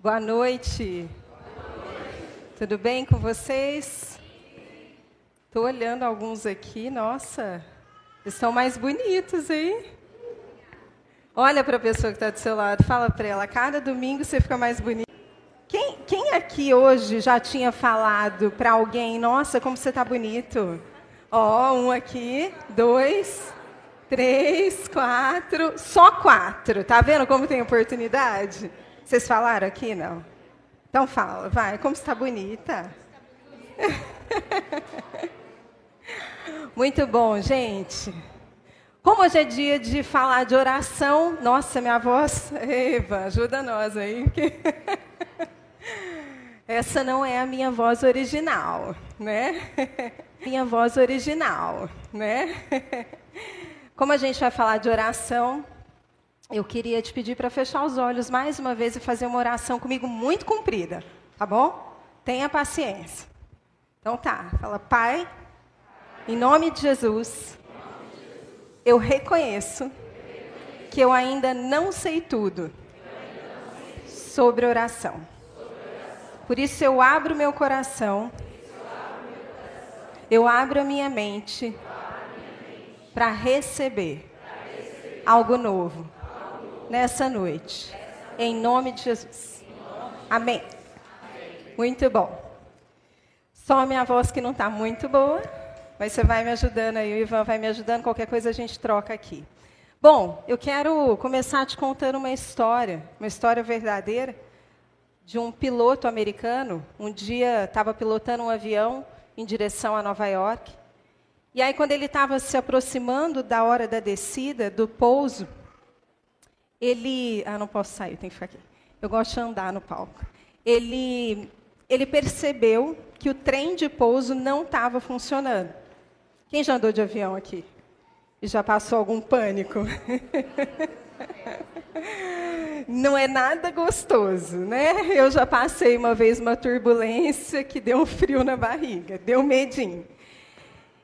Boa noite. Tudo bem com vocês? Estou olhando alguns aqui, nossa, estão mais bonitos, hein? Olha para a pessoa que está do seu lado, fala para ela, cada domingo você fica mais bonito. Quem, quem aqui hoje já tinha falado para alguém, nossa, como você está bonito? Ó, um aqui, dois, três, quatro, só quatro. Tá vendo como tem oportunidade? Vocês falaram aqui, não? Então fala, vai, como está bonita. Muito bom, gente. Como hoje é dia de falar de oração, nossa, minha voz, Eva, ajuda nós aí. Essa não é a minha voz original, né? Minha voz original, né? Como a gente vai falar de oração, eu queria te pedir para fechar os olhos mais uma vez e fazer uma oração comigo muito comprida, tá bom? Tenha paciência. Então tá, fala, Pai, em nome de Jesus, eu reconheço que eu ainda não sei tudo sobre oração. Por isso eu abro meu coração, eu abro a minha mente para receber algo novo nessa noite. Em nome de Jesus. Amém. Muito bom. Só a minha voz que não está muito boa, mas você vai me ajudando aí, o Ivan vai me ajudando, qualquer coisa a gente troca aqui. Bom, eu quero começar te contando uma história, uma história verdadeira de um piloto americano. Um dia estava pilotando um avião em direção a Nova York. E aí, quando ele estava se aproximando da hora da descida, do pouso, ele. Ah, não posso sair, tem que ficar aqui. Eu gosto de andar no palco. Ele, ele percebeu que o trem de pouso não estava funcionando. Quem já andou de avião aqui? E já passou algum pânico? não é nada gostoso, né? Eu já passei uma vez uma turbulência que deu um frio na barriga, deu medinho.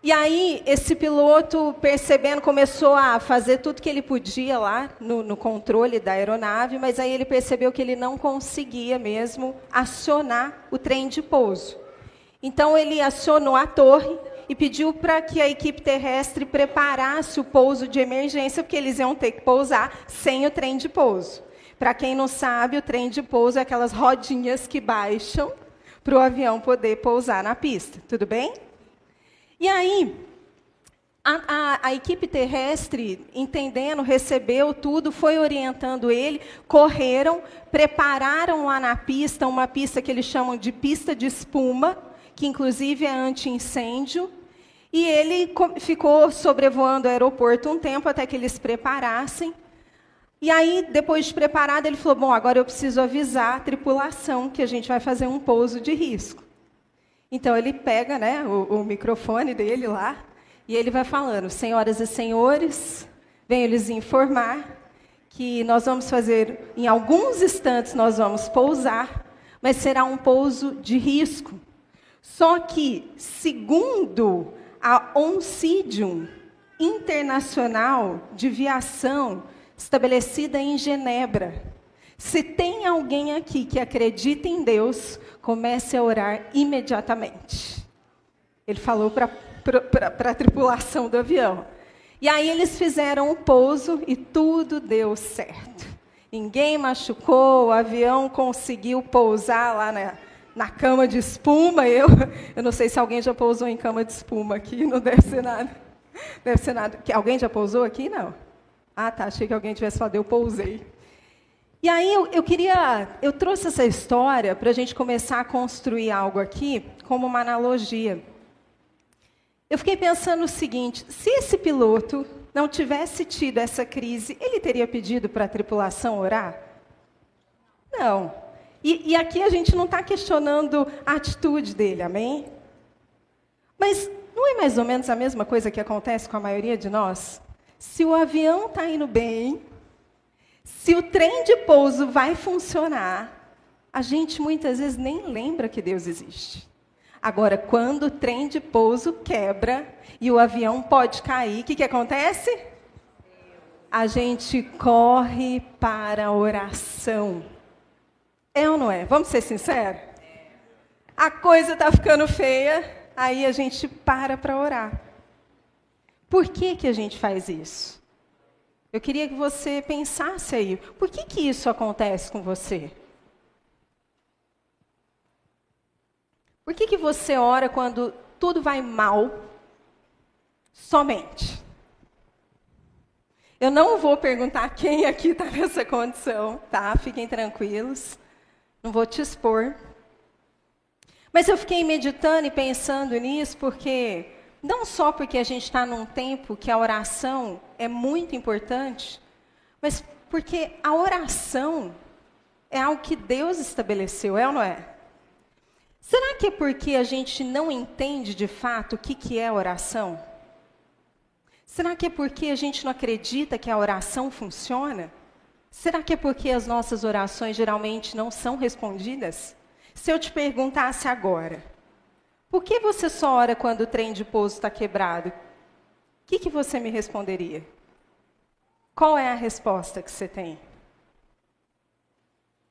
E aí, esse piloto, percebendo, começou a fazer tudo que ele podia lá no, no, controle da aeronave, mas aí ele percebeu que ele não conseguia mesmo acionar o trem de pouso. Então, ele acionou a torre e pediu para que a equipe terrestre preparasse o pouso de emergência, porque eles iam ter que pousar sem o trem de pouso. Para quem não sabe, o trem de pouso é aquelas rodinhas que baixam para o avião poder pousar na pista. Tudo bem? E aí, a, a, a, equipe terrestre, entendendo, recebeu tudo, foi orientando ele, correram, prepararam lá na pista, uma pista que eles chamam de pista de espuma, que inclusive é anti-incêndio. E ele ficou sobrevoando o aeroporto um tempo até que eles preparassem. E aí, depois de preparado, ele falou: Bom, agora eu preciso avisar a tripulação que a gente vai fazer um pouso de risco. Então, ele pega né, o, o microfone dele lá e ele vai falando: Senhoras e senhores, venho lhes informar que nós vamos fazer, em alguns instantes, nós vamos pousar, mas será um pouso de risco. Só que, segundo a Oncidium Internacional de Viação, estabelecida em Genebra, se tem alguém aqui que acredita em Deus, comece a orar imediatamente. Ele falou para a tripulação do avião. E aí eles fizeram o pouso e tudo deu certo. Ninguém machucou, o avião conseguiu pousar lá na, na cama de espuma. Eu, eu não sei se alguém já pousou em cama de espuma aqui, não deve ser nada. Deve ser nada. Que, alguém já pousou aqui? Não. Ah, tá. Achei que alguém tivesse falado, eu pousei. E aí eu, eu queria. Eu trouxe essa história para a gente começar a construir algo aqui como uma analogia. Eu fiquei pensando o seguinte: se esse piloto não tivesse tido essa crise, ele teria pedido para a tripulação orar? Não. E, e aqui a gente não está questionando a atitude dele, amém? Mas não é mais ou menos a mesma coisa que acontece com a maioria de nós? Se o avião está indo bem, se o trem de pouso vai funcionar, a gente muitas vezes nem lembra que Deus existe. Agora, quando o trem de pouso quebra e o avião pode cair, o que, que acontece? A gente corre para a oração. É ou não é? Vamos ser sinceros? A coisa está ficando feia, aí a gente para para orar. Por que, que a gente faz isso? Eu queria que você pensasse aí, por que, que isso acontece com você? Por que, que você ora quando tudo vai mal somente? Eu não vou perguntar quem aqui está nessa condição, tá? Fiquem tranquilos. Não vou te expor. Mas eu fiquei meditando e pensando nisso porque, não só porque a gente está num tempo que a oração é muito importante, mas porque a oração é algo que Deus estabeleceu, é ou não é? Será que é porque a gente não entende de fato o que, que é oração? Será que é porque a gente não acredita que a oração funciona? Será que é porque as nossas orações geralmente não são respondidas? Se eu te perguntasse agora, por que você só ora quando o trem de pouso está quebrado? O que, que você me responderia? Qual é a resposta que você tem?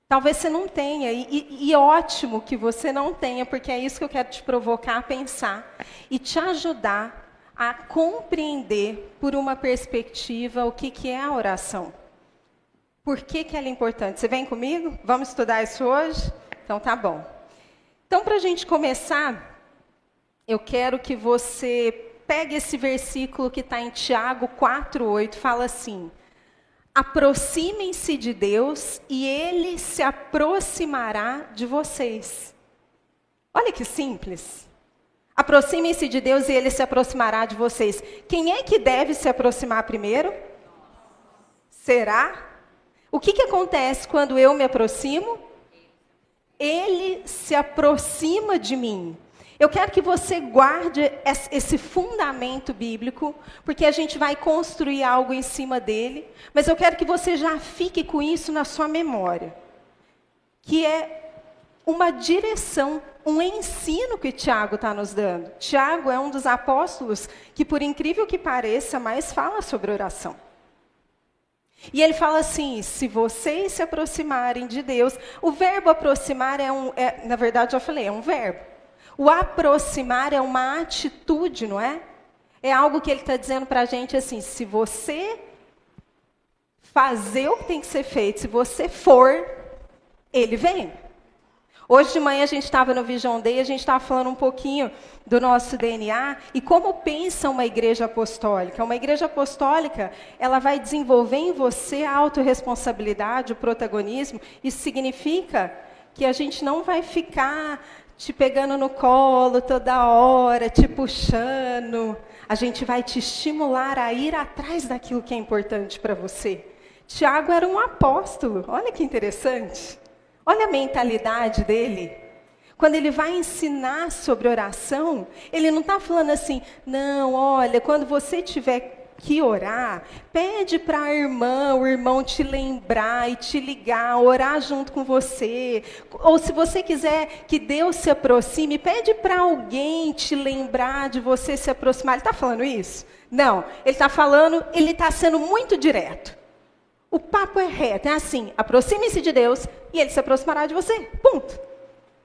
Talvez você não tenha, e, e, ótimo que você não tenha, porque é isso que eu quero te provocar a pensar e te ajudar a compreender por uma perspectiva o que, que é a oração. Por que, que ela é importante? Você vem comigo? Vamos estudar isso hoje? Então tá bom. Então, para a gente começar, eu quero que você pegue esse versículo que está em Tiago 4,8, fala assim aproximem-se de Deus e ele se aproximará de vocês. Olha que simples. Aproximem-se de Deus e ele se aproximará de vocês. Quem é que deve se aproximar primeiro? Será? O que, que acontece quando eu me aproximo? Ele se aproxima de mim. Eu quero que você guarde esse fundamento bíblico, porque a gente vai construir algo em cima dele, mas eu quero que você já fique com isso na sua memória. Que é uma direção, um ensino que Tiago está nos dando. Tiago é um dos apóstolos que, por incrível que pareça, mais fala sobre oração. E ele fala assim: se vocês se aproximarem de Deus, o verbo aproximar é um, é, na verdade, eu falei, é um verbo. O aproximar é uma atitude, não é? É algo que ele está dizendo para a gente assim: se você fazer o que tem que ser feito, se você for, ele vem. Hoje de manhã a gente estava no Vision Day, a gente estava falando um pouquinho do nosso DNA e como pensa uma igreja apostólica. Uma igreja apostólica, ela vai desenvolver em você a autorresponsabilidade, o protagonismo. Isso significa que a gente não vai ficar te pegando no colo toda hora, te puxando. A gente vai te estimular a ir atrás daquilo que é importante para você. Tiago era um apóstolo, olha que interessante. Olha a mentalidade dele. Quando ele vai ensinar sobre oração, ele não está falando assim, não, olha, quando você tiver que orar, pede para a irmã, o irmão te lembrar e te ligar, orar junto com você. Ou se você quiser que Deus se aproxime, pede para alguém te lembrar de você se aproximar. Ele está falando isso? Não, ele está falando, ele está sendo muito direto. O papo é reto, é assim: aproxime-se de Deus e ele se aproximará de você. Ponto.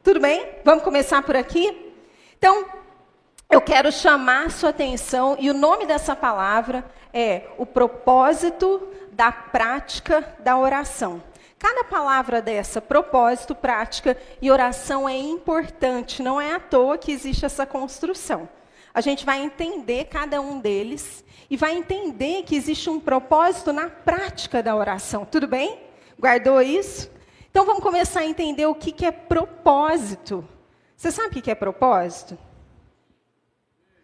Tudo bem? Vamos começar por aqui? Então, eu quero chamar sua atenção, e o nome dessa palavra é o propósito da prática da oração. Cada palavra dessa, propósito, prática e oração, é importante, não é à toa que existe essa construção. A gente vai entender cada um deles e vai entender que existe um propósito na prática da oração. Tudo bem? Guardou isso? Então vamos começar a entender o que, é propósito. Você sabe o que é propósito?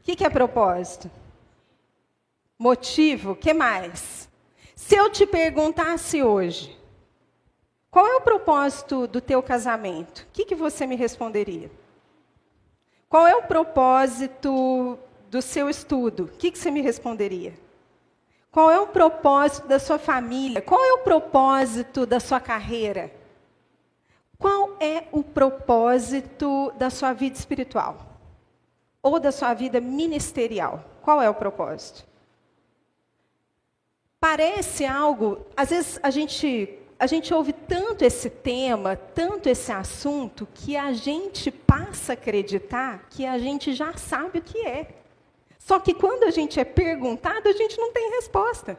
O que, que é propósito? Motivo, que mais? Se eu te perguntasse hoje, qual é o propósito do teu casamento? O que, que você me responderia? Qual é o propósito do seu estudo? O que, que você me responderia? Qual é o propósito da sua família? Qual é o propósito da sua carreira? Qual é o propósito da sua vida espiritual? ou da sua vida ministerial? Qual é o propósito? Parece algo, às vezes a gente a gente ouve tanto esse tema, tanto esse assunto, que a gente passa a acreditar que a gente já sabe o que é. Só que quando a gente é perguntado, a gente não tem resposta.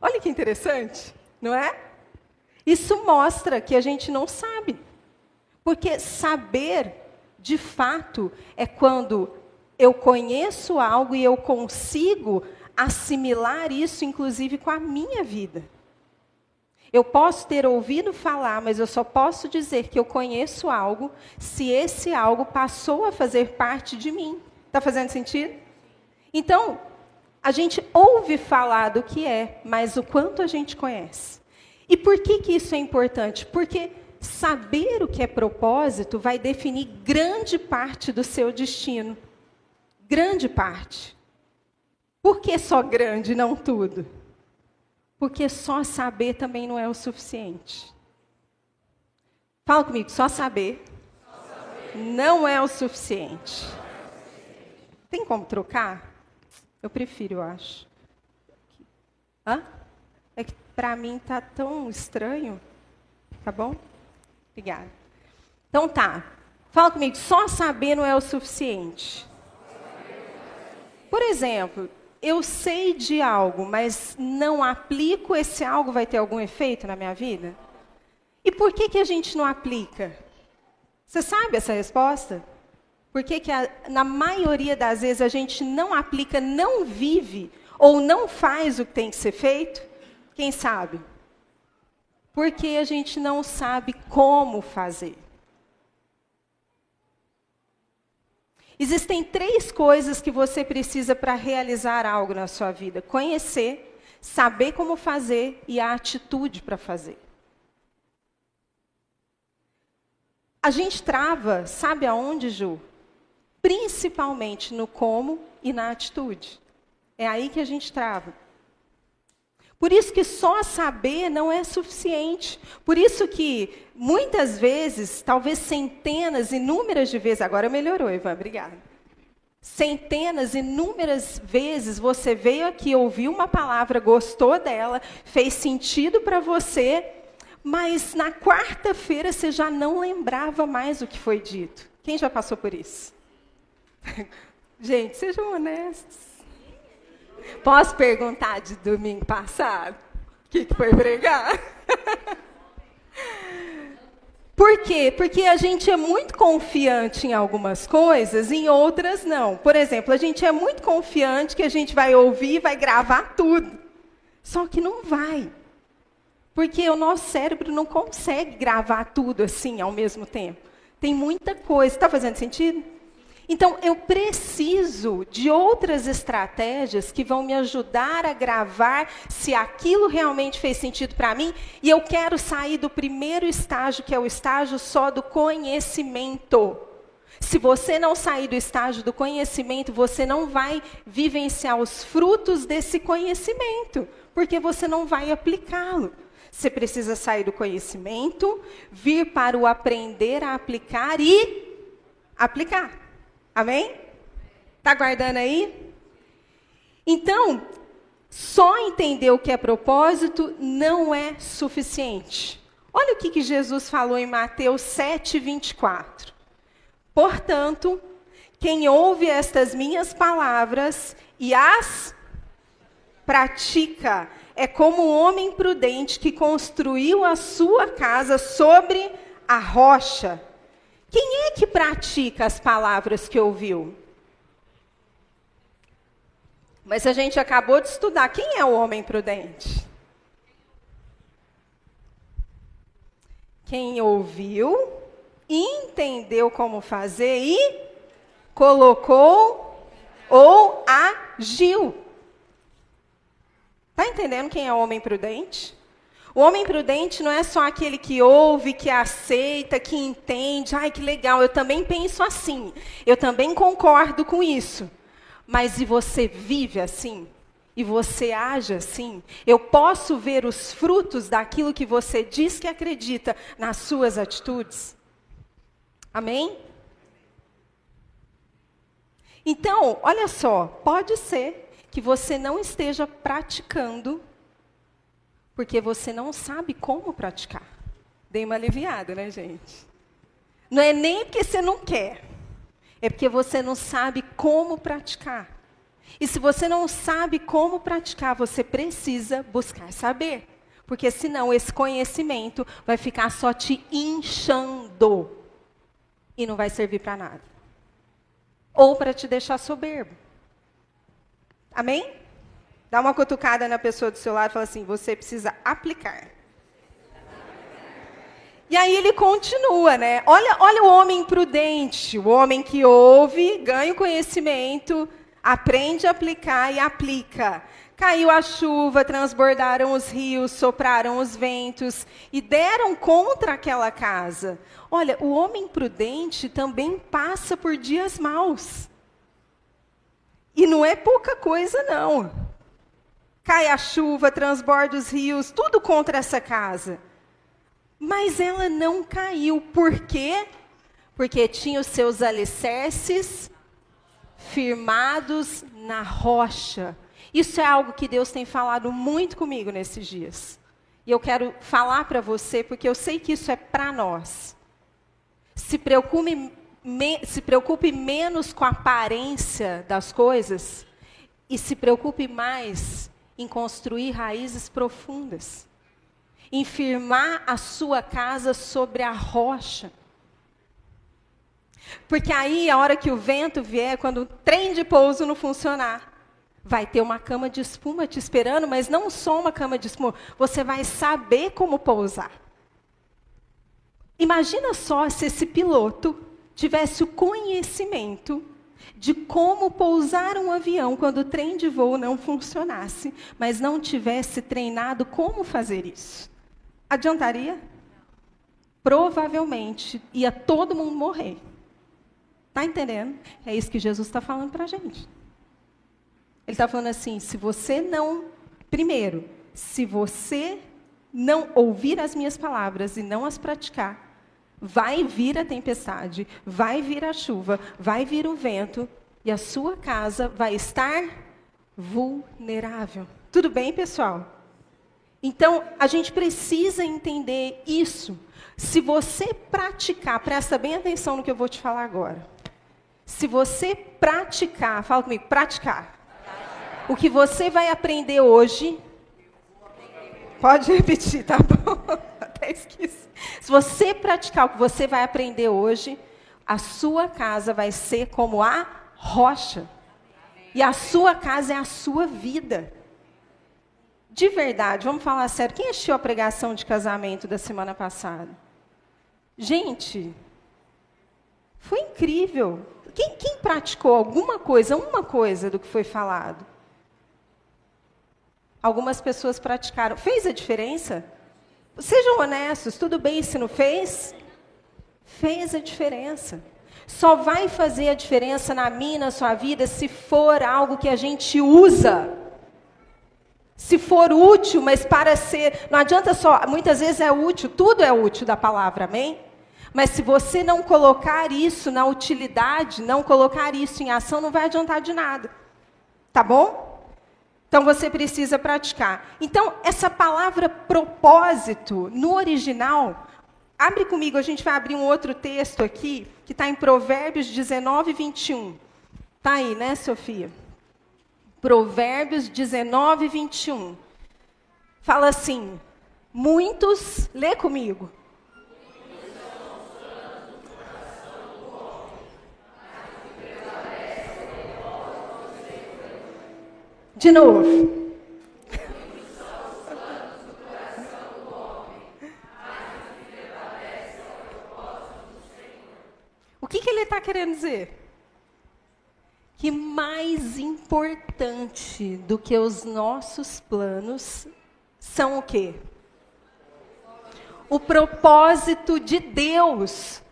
Olha que interessante, não é? Isso mostra que a gente não sabe. Porque saber, de fato, é quando eu conheço algo e eu consigo assimilar isso, inclusive, com a minha vida. Eu posso ter ouvido falar, mas eu só posso dizer que eu conheço algo se esse algo passou a fazer parte de mim. Está fazendo sentido? Então, a gente ouve falar do que é, mas o quanto a gente conhece. E por que, que isso é importante? Porque saber o que é propósito vai definir grande parte do seu destino. Grande parte. Por que só grande, não tudo? Porque só saber também não é o suficiente. Fala comigo, só saber, só saber. não é o suficiente. Tem como trocar? Eu prefiro, eu acho. Hã? É que para mim tá tão estranho. Tá bom? Obrigada. Então tá. Fala comigo, só saber não é o suficiente. Por exemplo, eu sei de algo, mas não aplico, esse algo vai ter algum efeito na minha vida? E por que, que a gente não aplica? Você sabe essa resposta? Por que, que a, na maioria das vezes a gente não aplica, não vive ou não faz o que tem que ser feito? Quem sabe? Porque a gente não sabe como fazer. Existem três coisas que você precisa para realizar algo na sua vida: conhecer, saber como fazer e a atitude para fazer. A gente trava, sabe aonde, Ju? Principalmente no como e na atitude. É aí que a gente trava. Por isso que só saber não é suficiente. Por isso que muitas vezes, talvez centenas, inúmeras de vezes, agora melhorou, Ivan, obrigada. Centenas, inúmeras vezes você veio aqui, ouviu uma palavra, gostou dela, fez sentido para você, mas na quarta-feira você já não lembrava mais o que foi dito. Quem já passou por isso? Gente, sejam honestos. Posso perguntar de domingo passado? O que, que foi pregar? Por quê? Porque a gente é muito confiante em algumas coisas, em outras não. Por exemplo, a gente é muito confiante que a gente vai ouvir e vai gravar tudo. Só que não vai. Porque o nosso cérebro não consegue gravar tudo assim ao mesmo tempo. Tem muita coisa. Está fazendo sentido? Então, eu preciso de outras estratégias que vão me ajudar a gravar se aquilo realmente fez sentido para mim. E eu quero sair do primeiro estágio, que é o estágio só do conhecimento. Se você não sair do estágio do conhecimento, você não vai vivenciar os frutos desse conhecimento, porque você não vai aplicá-lo. Você precisa sair do conhecimento, vir para o aprender a aplicar e aplicar. Amém? Está guardando aí? Então, só entender o que é propósito não é suficiente. Olha o que, que Jesus falou em Mateus 7, 24. Portanto, quem ouve estas minhas palavras e as pratica é como um homem prudente que construiu a sua casa sobre a rocha. Quem é que pratica as palavras que ouviu? Mas a gente acabou de estudar. Quem é o homem prudente? Quem ouviu, entendeu como fazer e colocou ou agiu. Está entendendo quem é o homem prudente? O homem prudente não é só aquele que ouve, que aceita, que entende. Ai, que legal, eu também penso assim. Eu também concordo com isso. Mas e você vive assim? E você age assim? Eu posso ver os frutos daquilo que você diz que acredita nas suas atitudes? Amém? Então, olha só, pode ser que você não esteja praticando Porque você não sabe como praticar. Dei uma aliviada, né, gente? Não é nem porque você não quer, é porque você não sabe como praticar. E se você não sabe como praticar, você precisa buscar saber. Porque senão esse conhecimento vai ficar só te inchando e não vai servir para nada. Ou para te deixar soberbo. Amém? Dá uma cutucada na pessoa do seu lado e fala assim: você precisa aplicar. E aí ele continua, né? Olha, olha o homem prudente, o homem que ouve, ganha conhecimento, aprende a aplicar e aplica. Caiu a chuva, transbordaram os rios, sopraram os ventos e deram contra aquela casa. Olha, o homem prudente também passa por dias maus. E não é pouca coisa, não. Cai a chuva, transborda os rios, tudo contra essa casa. Mas ela não caiu. Por quê? Porque tinha os seus alicerces firmados na rocha. Isso é algo que Deus tem falado muito comigo nesses dias. E eu quero falar para você, porque eu sei que isso é para nós. Se preocupe, me, se preocupe menos com a aparência das coisas e se preocupe mais em construir raízes profundas. Em firmar a sua casa sobre a rocha. Porque aí, a hora que o vento vier, quando o trem de pouso não funcionar, vai ter uma cama de espuma te esperando, mas não só uma cama de espuma, você vai saber como pousar. Imagina só se esse piloto tivesse o conhecimento de como pousar um avião quando o trem de voo não funcionasse, mas não tivesse treinado como fazer isso. Adiantaria? Provavelmente ia todo mundo morrer. Está entendendo? É isso que Jesus está falando para a gente. Ele está falando assim: se você não, primeiro, se você não ouvir as minhas palavras e não as praticar, vai vir a tempestade, vai vir a chuva, vai vir o vento e a sua casa vai estar vulnerável. Tudo bem, pessoal? Então, a gente precisa entender isso. Se você praticar, presta bem atenção no que eu vou te falar agora. Se você praticar, fala comigo, praticar. O que você vai aprender hoje. Pode repetir, tá bom? Até esqueci. Se você praticar o que você vai aprender hoje, a sua casa vai ser como a rocha. E a sua casa é a sua vida. De verdade, vamos falar sério. Quem assistiu a pregação de casamento da semana passada? Gente, foi incrível. Quem, quem praticou alguma coisa, uma coisa do que foi falado? Algumas pessoas praticaram. Fez a diferença? Sejam honestos, tudo bem se não fez? Fez a diferença. Só vai fazer a diferença na minha, na sua vida, se for algo que a gente usa. Se for útil, mas para ser. Não adianta só, muitas vezes é útil, tudo é útil da palavra, amém? Mas se você não colocar isso na utilidade, não colocar isso em ação, não vai adiantar de nada. Tá bom? Então você precisa praticar. Então, essa palavra propósito, no original, abre comigo, a gente vai abrir um outro texto aqui, que está em Provérbios 19, 21. Está aí, né, Sofia? Provérbios 19, 21. Fala assim: muitos, lê comigo. De novo. O que, que ele está querendo dizer? Que mais importante do que os nossos planos são o quê? O propósito de Deus.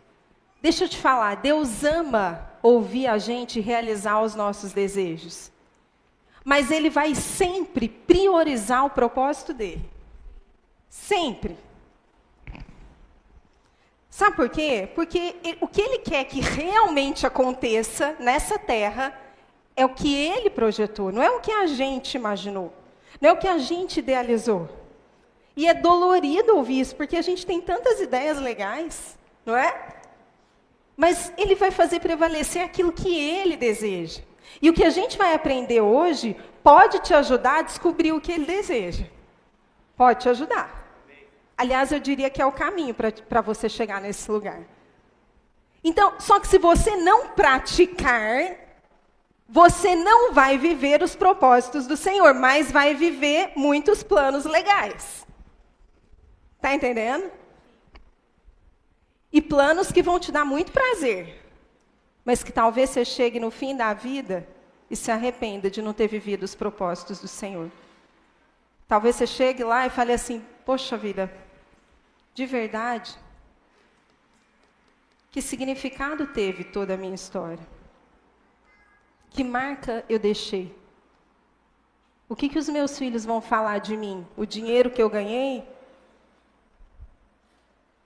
Deixa eu te falar, Deus ama ouvir a gente realizar os nossos desejos mas ele vai sempre priorizar o propósito dele. Sempre. Sabe por quê? Porque o que ele quer que realmente aconteça nessa terra é o que ele projetou, não é o que a gente imaginou, não é o que a gente idealizou. E é dolorido ouvir isso, porque a gente tem tantas ideias legais, não é? Mas ele vai fazer prevalecer aquilo que ele deseja. E o que a gente vai aprender hoje pode te ajudar a descobrir o que ele deseja. Pode te ajudar. Aliás, eu diria que é o caminho para você chegar nesse lugar. Então, só que se você não praticar, você não vai viver os propósitos do Senhor, mas vai viver muitos planos legais. Está entendendo? E planos que vão te dar muito prazer, mas que talvez você chegue no fim da vida e se arrependa de não ter vivido os propósitos do Senhor. Talvez você chegue lá e fale assim: Poxa vida, de verdade, que significado teve toda a minha história? Que marca eu deixei? O que, que os meus filhos vão falar de mim? O dinheiro que eu ganhei?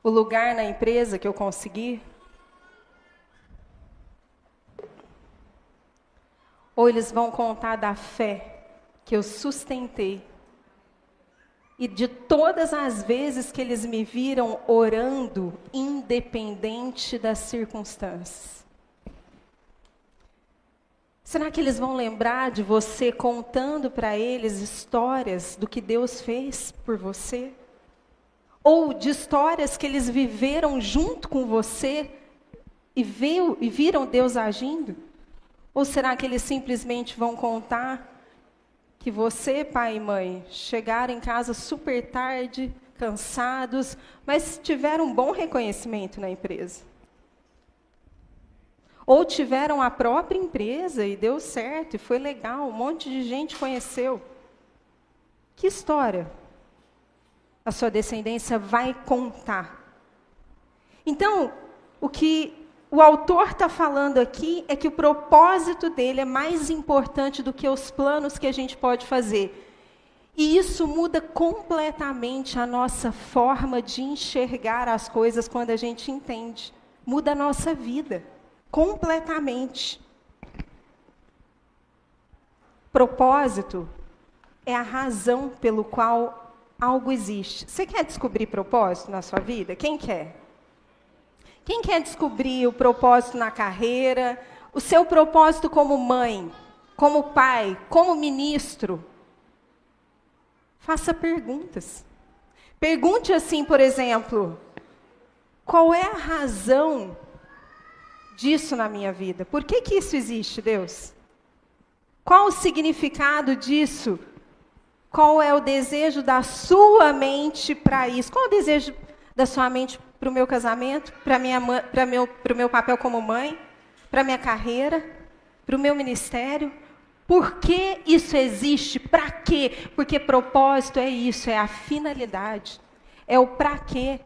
O lugar na empresa que eu consegui? Ou eles vão contar da fé que eu sustentei e de todas as vezes que eles me viram orando, independente das circunstâncias. Será que eles vão lembrar de você contando para eles histórias do que Deus fez por você? Ou de histórias que eles viveram junto com você e, e viram Deus agindo? Ou será que eles simplesmente vão contar que você, pai e mãe, chegaram em casa super tarde, cansados, mas tiveram um bom reconhecimento na empresa. Ou tiveram a própria empresa e deu certo, e foi legal, um monte de gente conheceu. Que história a sua descendência vai contar? Então, o que o autor está falando aqui é que o propósito dele é mais importante do que os planos que a gente pode fazer. E isso muda completamente a nossa forma de enxergar as coisas quando a gente entende. Muda a nossa vida, completamente. Propósito é a razão pelo qual algo existe. Você quer descobrir propósito na sua vida? Quem quer? Quem quer descobrir o propósito na carreira, o seu propósito como mãe, como pai, como ministro? Faça perguntas. Pergunte assim, por exemplo: qual é a razão disso na minha vida? Por que, que isso existe, Deus? Qual o significado disso? Qual é o desejo da sua mente para isso? Qual é o desejo da sua mente para o meu casamento, para meu, o meu papel como mãe, para a minha carreira, para o meu ministério. Por que isso existe? Para quê? Porque propósito é isso, é a finalidade. É o para quê.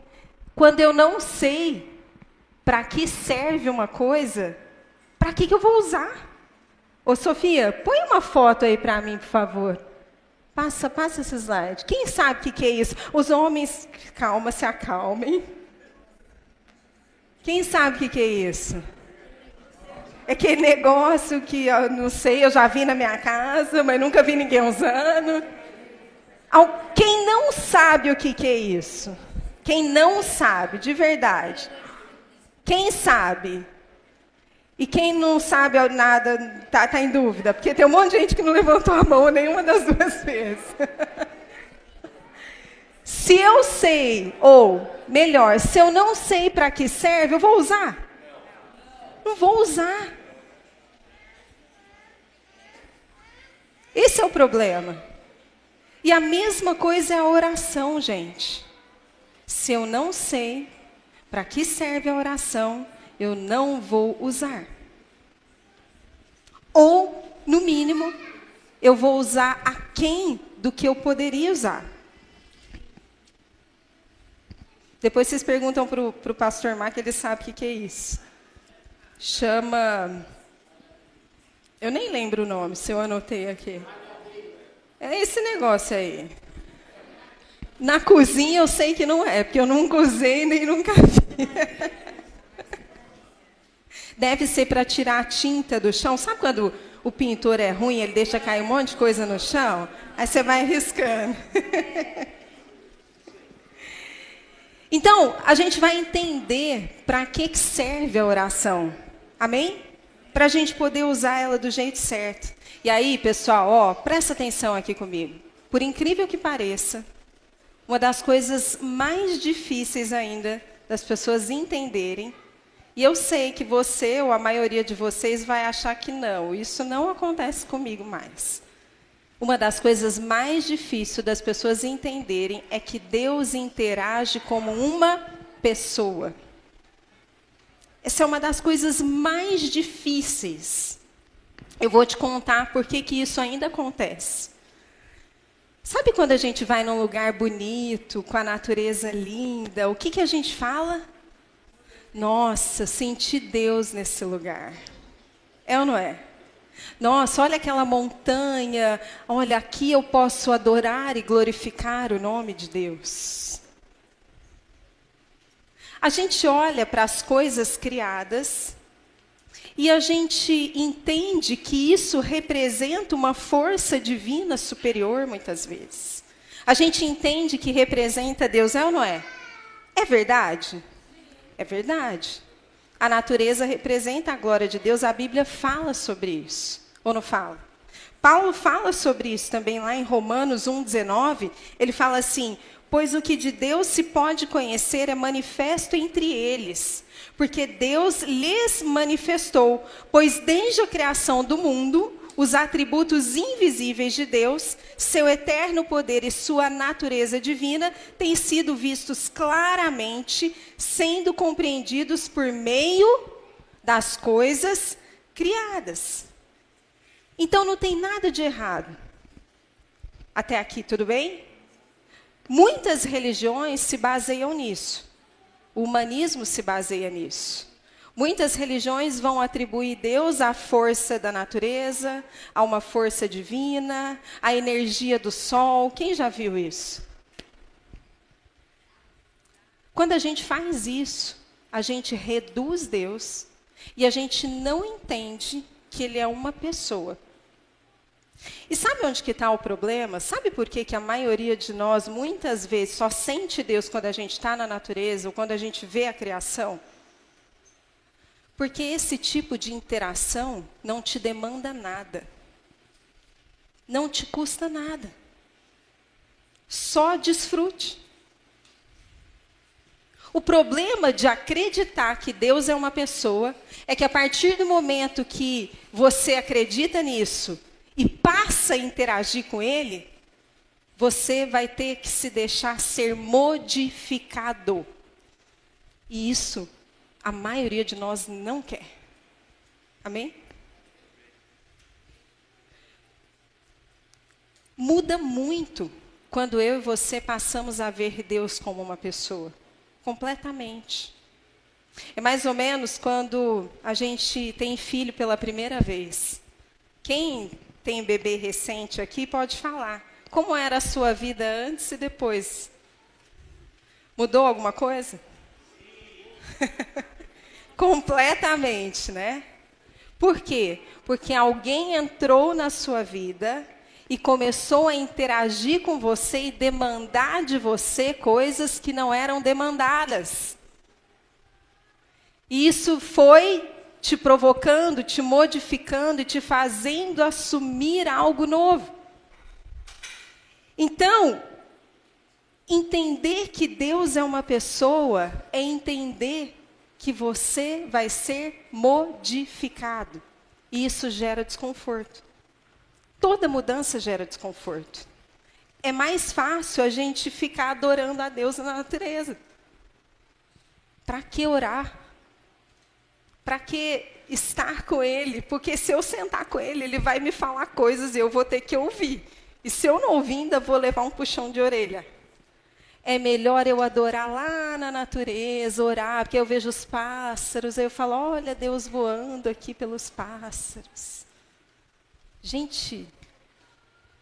Quando eu não sei para que serve uma coisa, para que, que eu vou usar? Ô Sofia, põe uma foto aí para mim, por favor. Passa, passa esse slide. Quem sabe o que, que é isso? Os homens, calma, se acalmem. Quem sabe o que, que é isso? É aquele negócio que eu não sei, eu já vi na minha casa, mas nunca vi ninguém usando. Quem não sabe o que, que é isso? Quem não sabe, de verdade. Quem sabe? E quem não sabe nada, está tá em dúvida, porque tem um monte de gente que não levantou a mão nenhuma das duas vezes. Se eu sei, ou melhor, se eu não sei para que serve, eu vou usar? Não vou usar. Esse é o problema. E a mesma coisa é a oração, gente. Se eu não sei para que serve a oração, eu não vou usar. Ou, no mínimo, eu vou usar a quem do que eu poderia usar. Depois vocês perguntam para o pastor Mark, ele sabe o que, que é isso. Chama. Eu nem lembro o nome, se eu anotei aqui. É esse negócio aí. Na cozinha eu sei que não é, porque eu nunca usei nem nunca vi. Deve ser para tirar a tinta do chão. Sabe quando o pintor é ruim, ele deixa cair um monte de coisa no chão? Aí você vai riscando. Então, a gente vai entender para que, que serve a oração. Amém? Para a gente poder usar ela do jeito certo. E aí, pessoal, ó, presta atenção aqui comigo. Por incrível que pareça, uma das coisas mais difíceis ainda das pessoas entenderem, e eu sei que você ou a maioria de vocês vai achar que não, isso não acontece comigo mais. Uma das coisas mais difíceis das pessoas entenderem é que Deus interage como uma pessoa. Essa é uma das coisas mais difíceis. Eu vou te contar por que, que isso ainda acontece. Sabe quando a gente vai num lugar bonito, com a natureza linda, o que, que a gente fala? Nossa, senti Deus nesse lugar. É ou não é? Nossa, olha aquela montanha, olha, aqui eu posso adorar e glorificar o nome de Deus. A gente olha para as coisas criadas e a gente entende que isso representa uma força divina superior, muitas vezes. A gente entende que representa Deus, é ou não é? É verdade? É verdade. A natureza representa a glória de Deus, a Bíblia fala sobre isso. Ou não fala? Paulo fala sobre isso também lá em Romanos 1,19. Ele fala assim: Pois o que de Deus se pode conhecer é manifesto entre eles, porque Deus lhes manifestou. Pois desde a criação do mundo, os atributos invisíveis de Deus, seu eterno poder e sua natureza divina têm sido vistos claramente, sendo compreendidos por meio das coisas criadas. Então não tem nada de errado. Até aqui, tudo bem? Muitas religiões se baseiam nisso. O humanismo se baseia nisso. Muitas religiões vão atribuir Deus à força da natureza, a uma força divina, à energia do sol. Quem já viu isso? Quando a gente faz isso, a gente reduz Deus e a gente não entende que ele é uma pessoa. E sabe onde que está o problema? Sabe por que, que a maioria de nós, muitas vezes, só sente Deus quando a gente está na natureza ou quando a gente vê a criação? Porque esse tipo de interação não te demanda nada. Não te custa nada. Só desfrute. O problema de acreditar que Deus é uma pessoa é que a partir do momento que você acredita nisso e passa a interagir com Ele, você vai ter que se deixar ser modificado. E isso a maioria de nós não quer. Amém? Muda muito quando eu e você passamos a ver Deus como uma pessoa completamente. É mais ou menos quando a gente tem filho pela primeira vez. Quem tem bebê recente aqui pode falar. Como era a sua vida antes e depois? Mudou alguma coisa? Completamente, né? Por quê? Porque alguém entrou na sua vida e começou a interagir com você e demandar de você coisas que não eram demandadas. E isso foi te provocando, te modificando e te fazendo assumir algo novo. Então, entender que Deus é uma pessoa é entender que você vai ser modificado. E isso gera desconforto. Toda mudança gera desconforto. É mais fácil a gente ficar adorando a Deus na natureza. Para que orar? Para que estar com Ele? Porque se eu sentar com Ele, Ele vai me falar coisas e eu vou ter que ouvir. E se eu não ouvir, ainda vou levar um puxão de orelha. É melhor eu adorar lá na natureza, orar, porque eu vejo os pássaros, aí eu falo, olha Deus voando aqui pelos pássaros. Gente,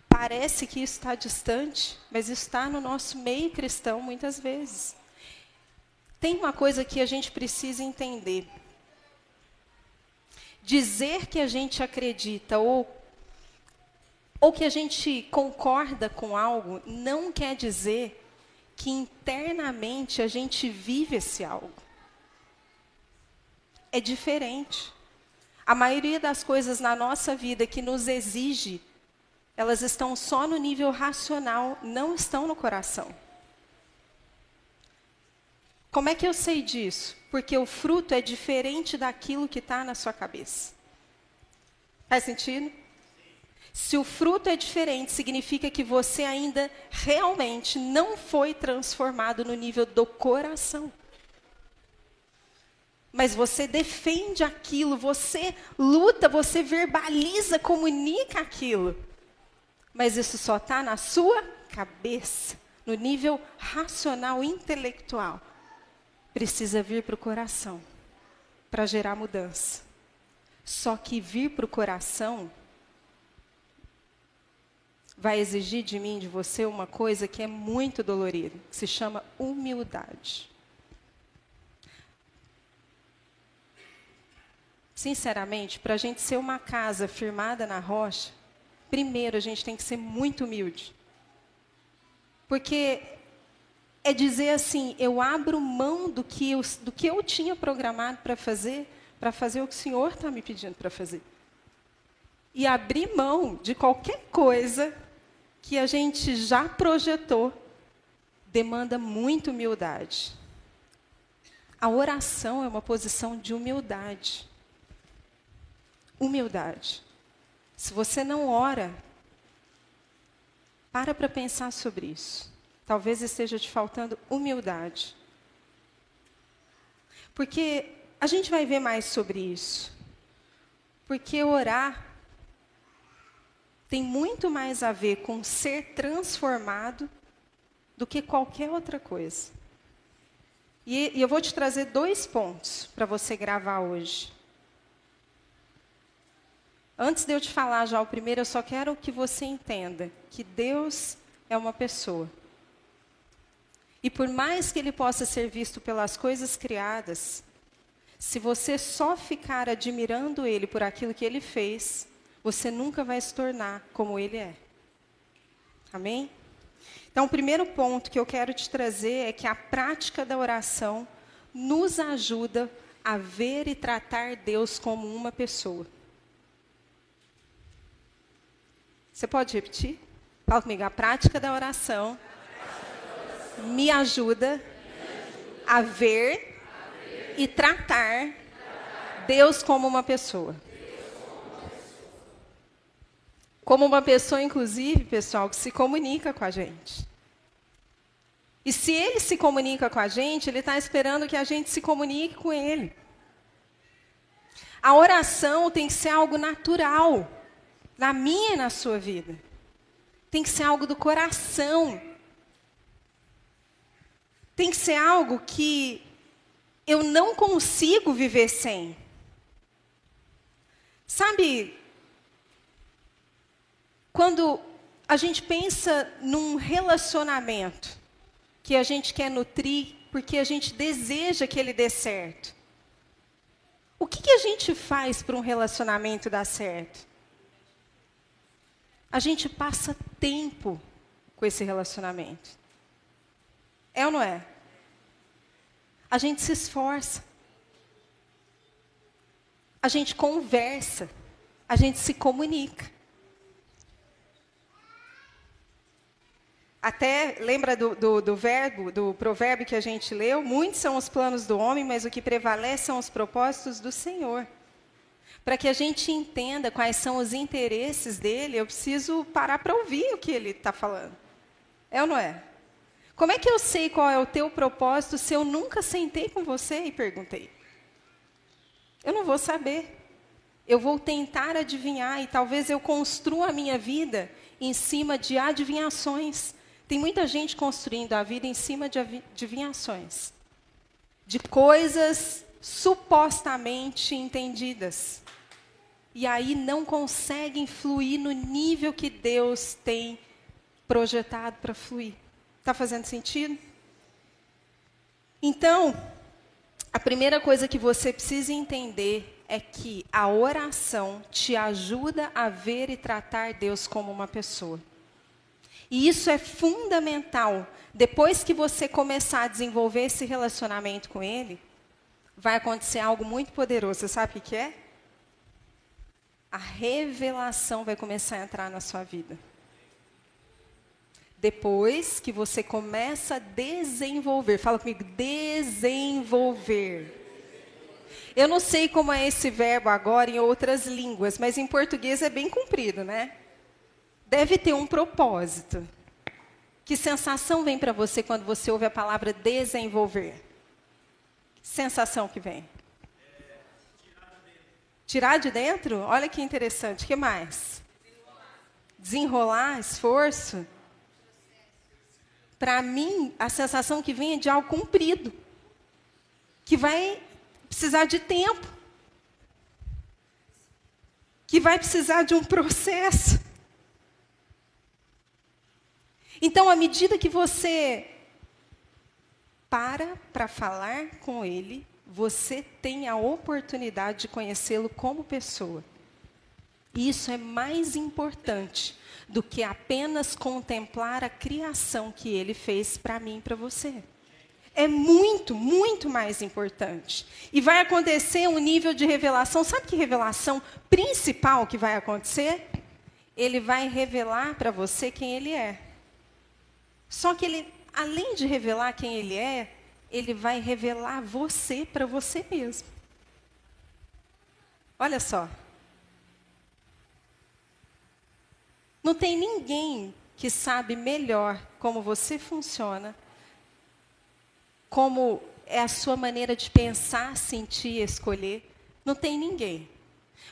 parece que isso está distante, mas está no nosso meio cristão muitas vezes. Tem uma coisa que a gente precisa entender. Dizer que a gente acredita ou, ou que a gente concorda com algo não quer dizer que internamente a gente vive esse algo. É diferente. A maioria das coisas na nossa vida que nos exige, elas estão só no nível racional, não estão no coração. Como é que eu sei disso? Porque o fruto é diferente daquilo que está na sua cabeça. Faz sentido? Se o fruto é diferente, significa que você ainda realmente não foi transformado no nível do coração. Mas você defende aquilo, você luta, você verbaliza, comunica aquilo. Mas isso só está na sua cabeça, no nível racional, intelectual. Precisa vir para o coração para gerar mudança. Só que vir para o coração vai exigir de mim, de você, uma coisa que é muito dolorida, que se chama humildade. Sinceramente, para a gente ser uma casa firmada na rocha, primeiro a gente tem que ser muito humilde. Porque é dizer assim: eu abro mão do que eu, do que eu tinha programado para fazer, para fazer o que o Senhor está me pedindo para fazer. E abrir mão de qualquer coisa que a gente já projetou demanda muita humildade. A oração é uma posição de humildade. Humildade. Se você não ora, para para pensar sobre isso. Talvez esteja te faltando humildade. Porque a gente vai ver mais sobre isso. Porque orar tem muito mais a ver com ser transformado do que qualquer outra coisa. E, e eu vou te trazer dois pontos para você gravar hoje. Antes de eu te falar já o primeiro, eu só quero que você entenda que Deus é uma pessoa. E por mais que ele possa ser visto pelas coisas criadas, se você só ficar admirando ele por aquilo que ele fez, você nunca vai se tornar como ele é. Amém? Então, o primeiro ponto que eu quero te trazer é que a prática da oração nos ajuda a ver e tratar Deus como uma pessoa. Você pode repetir? Fala comigo. A prática da oração me ajuda a ver e tratar Deus como uma pessoa. Como uma pessoa, inclusive, pessoal, que se comunica com a gente. E se ele se comunica com a gente, ele está esperando que a gente se comunique com ele. A oração tem que ser algo natural, na minha e na sua vida. Tem que ser algo do coração. Tem que ser algo que eu não consigo viver sem. Sabe, quando a gente pensa num relacionamento que a gente quer nutrir porque a gente deseja que ele dê certo, o que, que a gente faz para um relacionamento dar certo? A gente passa tempo com esse relacionamento. É ou não é? A gente se esforça. A gente conversa. A gente se comunica. Até lembra do, do, do, verbo, do provérbio que a gente leu? Muitos são os planos do homem, mas o que prevalece são os propósitos do Senhor. Para que a gente entenda quais são os interesses dele, eu preciso parar para ouvir o que ele está falando. É ou não é? Como é que eu sei qual é o teu propósito se eu nunca sentei com você e perguntei? Eu não vou saber. Eu vou tentar adivinhar e talvez eu construa a minha vida em cima de adivinhações tem muita gente construindo a vida em cima de adivinhações, de coisas supostamente entendidas. E aí não conseguem fluir no nível que Deus tem projetado para fluir. Está fazendo sentido? Então, a primeira coisa que você precisa entender é que a oração te ajuda a ver e tratar Deus como uma pessoa. E isso é fundamental. Depois que você começar a desenvolver esse relacionamento com Ele, vai acontecer algo muito poderoso. Você sabe o que é? A revelação vai começar a entrar na sua vida. Depois que você começa a desenvolver, fala comigo, desenvolver. Eu não sei como é esse verbo agora em outras línguas, mas em português é bem comprido, né? Deve ter um propósito. Que sensação vem para você quando você ouve a palavra desenvolver? Que sensação que vem? Tirar de dentro? Olha que interessante. Que mais? Desenrolar, esforço. Para mim, a sensação que vem é de algo cumprido. Que vai precisar de tempo. Que vai precisar de um processo. Então, à medida que você para para falar com ele, você tem a oportunidade de conhecê-lo como pessoa. Isso é mais importante do que apenas contemplar a criação que ele fez para mim e para você. É muito, muito mais importante. E vai acontecer um nível de revelação. Sabe que revelação principal que vai acontecer? Ele vai revelar para você quem ele é. Só que ele, além de revelar quem ele é, ele vai revelar você para você mesmo. Olha só. Não tem ninguém que sabe melhor como você funciona, como é a sua maneira de pensar, sentir, escolher. Não tem ninguém.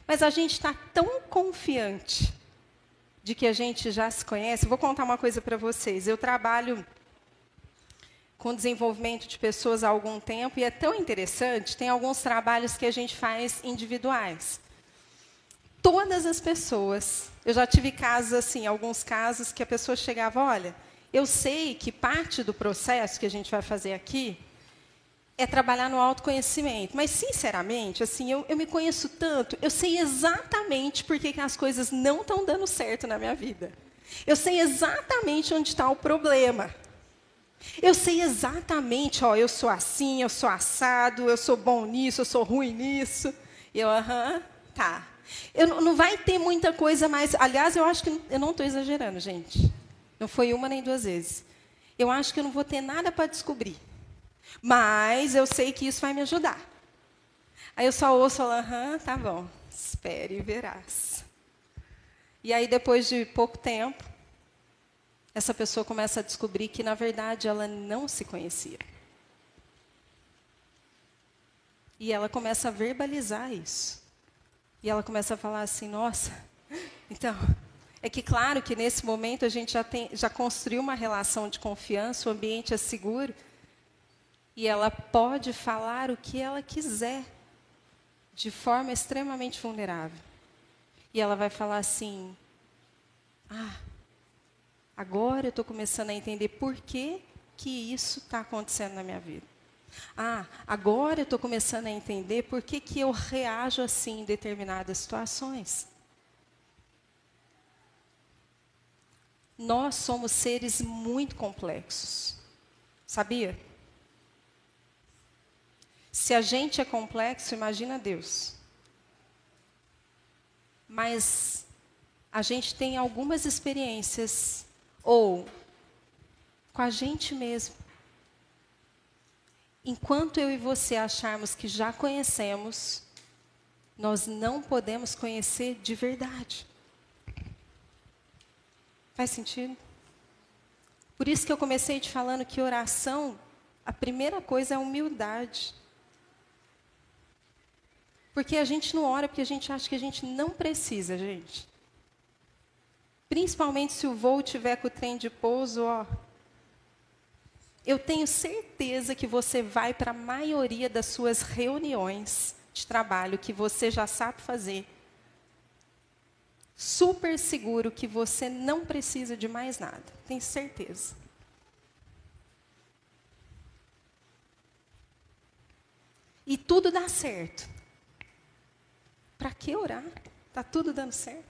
Mas a gente está tão confiante de que a gente já se conhece. Vou contar uma coisa para vocês. Eu trabalho com desenvolvimento de pessoas há algum tempo e é tão interessante. Tem alguns trabalhos que a gente faz individuais. Todas as pessoas, eu já tive casos assim, alguns casos que a pessoa chegava, olha, eu sei que parte do processo que a gente vai fazer aqui é trabalhar no autoconhecimento. Mas, sinceramente, assim, eu, eu me conheço tanto, eu sei exatamente por que as coisas não estão dando certo na minha vida. Eu sei exatamente onde está o problema. Eu sei exatamente, ó, eu sou assim, eu sou assado, eu sou bom nisso, eu sou ruim nisso. E eu, aham, tá. Eu, não vai ter muita coisa mais. Aliás, eu acho que eu não estou exagerando, gente. Não foi uma nem duas vezes. Eu acho que eu não vou ter nada para descobrir. Mas eu sei que isso vai me ajudar. Aí eu só ouço ela, aham, tá bom, espere e verás. E aí, depois de pouco tempo, essa pessoa começa a descobrir que, na verdade, ela não se conhecia. E ela começa a verbalizar isso. E ela começa a falar assim: nossa, então, é que, claro, que nesse momento a gente já, tem, já construiu uma relação de confiança, o ambiente é seguro. E ela pode falar o que ela quiser, de forma extremamente vulnerável. E ela vai falar assim: Ah, agora eu estou começando a entender por que, que isso está acontecendo na minha vida. Ah, agora eu estou começando a entender por que, que eu reajo assim em determinadas situações. Nós somos seres muito complexos. Sabia? Se a gente é complexo, imagina Deus. Mas a gente tem algumas experiências, ou com a gente mesmo. Enquanto eu e você acharmos que já conhecemos, nós não podemos conhecer de verdade. Faz sentido? Por isso que eu comecei te falando que oração, a primeira coisa é humildade. Porque a gente não ora porque a gente acha que a gente não precisa, gente. Principalmente se o voo tiver com o trem de pouso, ó. Eu tenho certeza que você vai para a maioria das suas reuniões de trabalho que você já sabe fazer. Super seguro que você não precisa de mais nada. Tenho certeza. E tudo dá certo. Para que orar? Está tudo dando certo.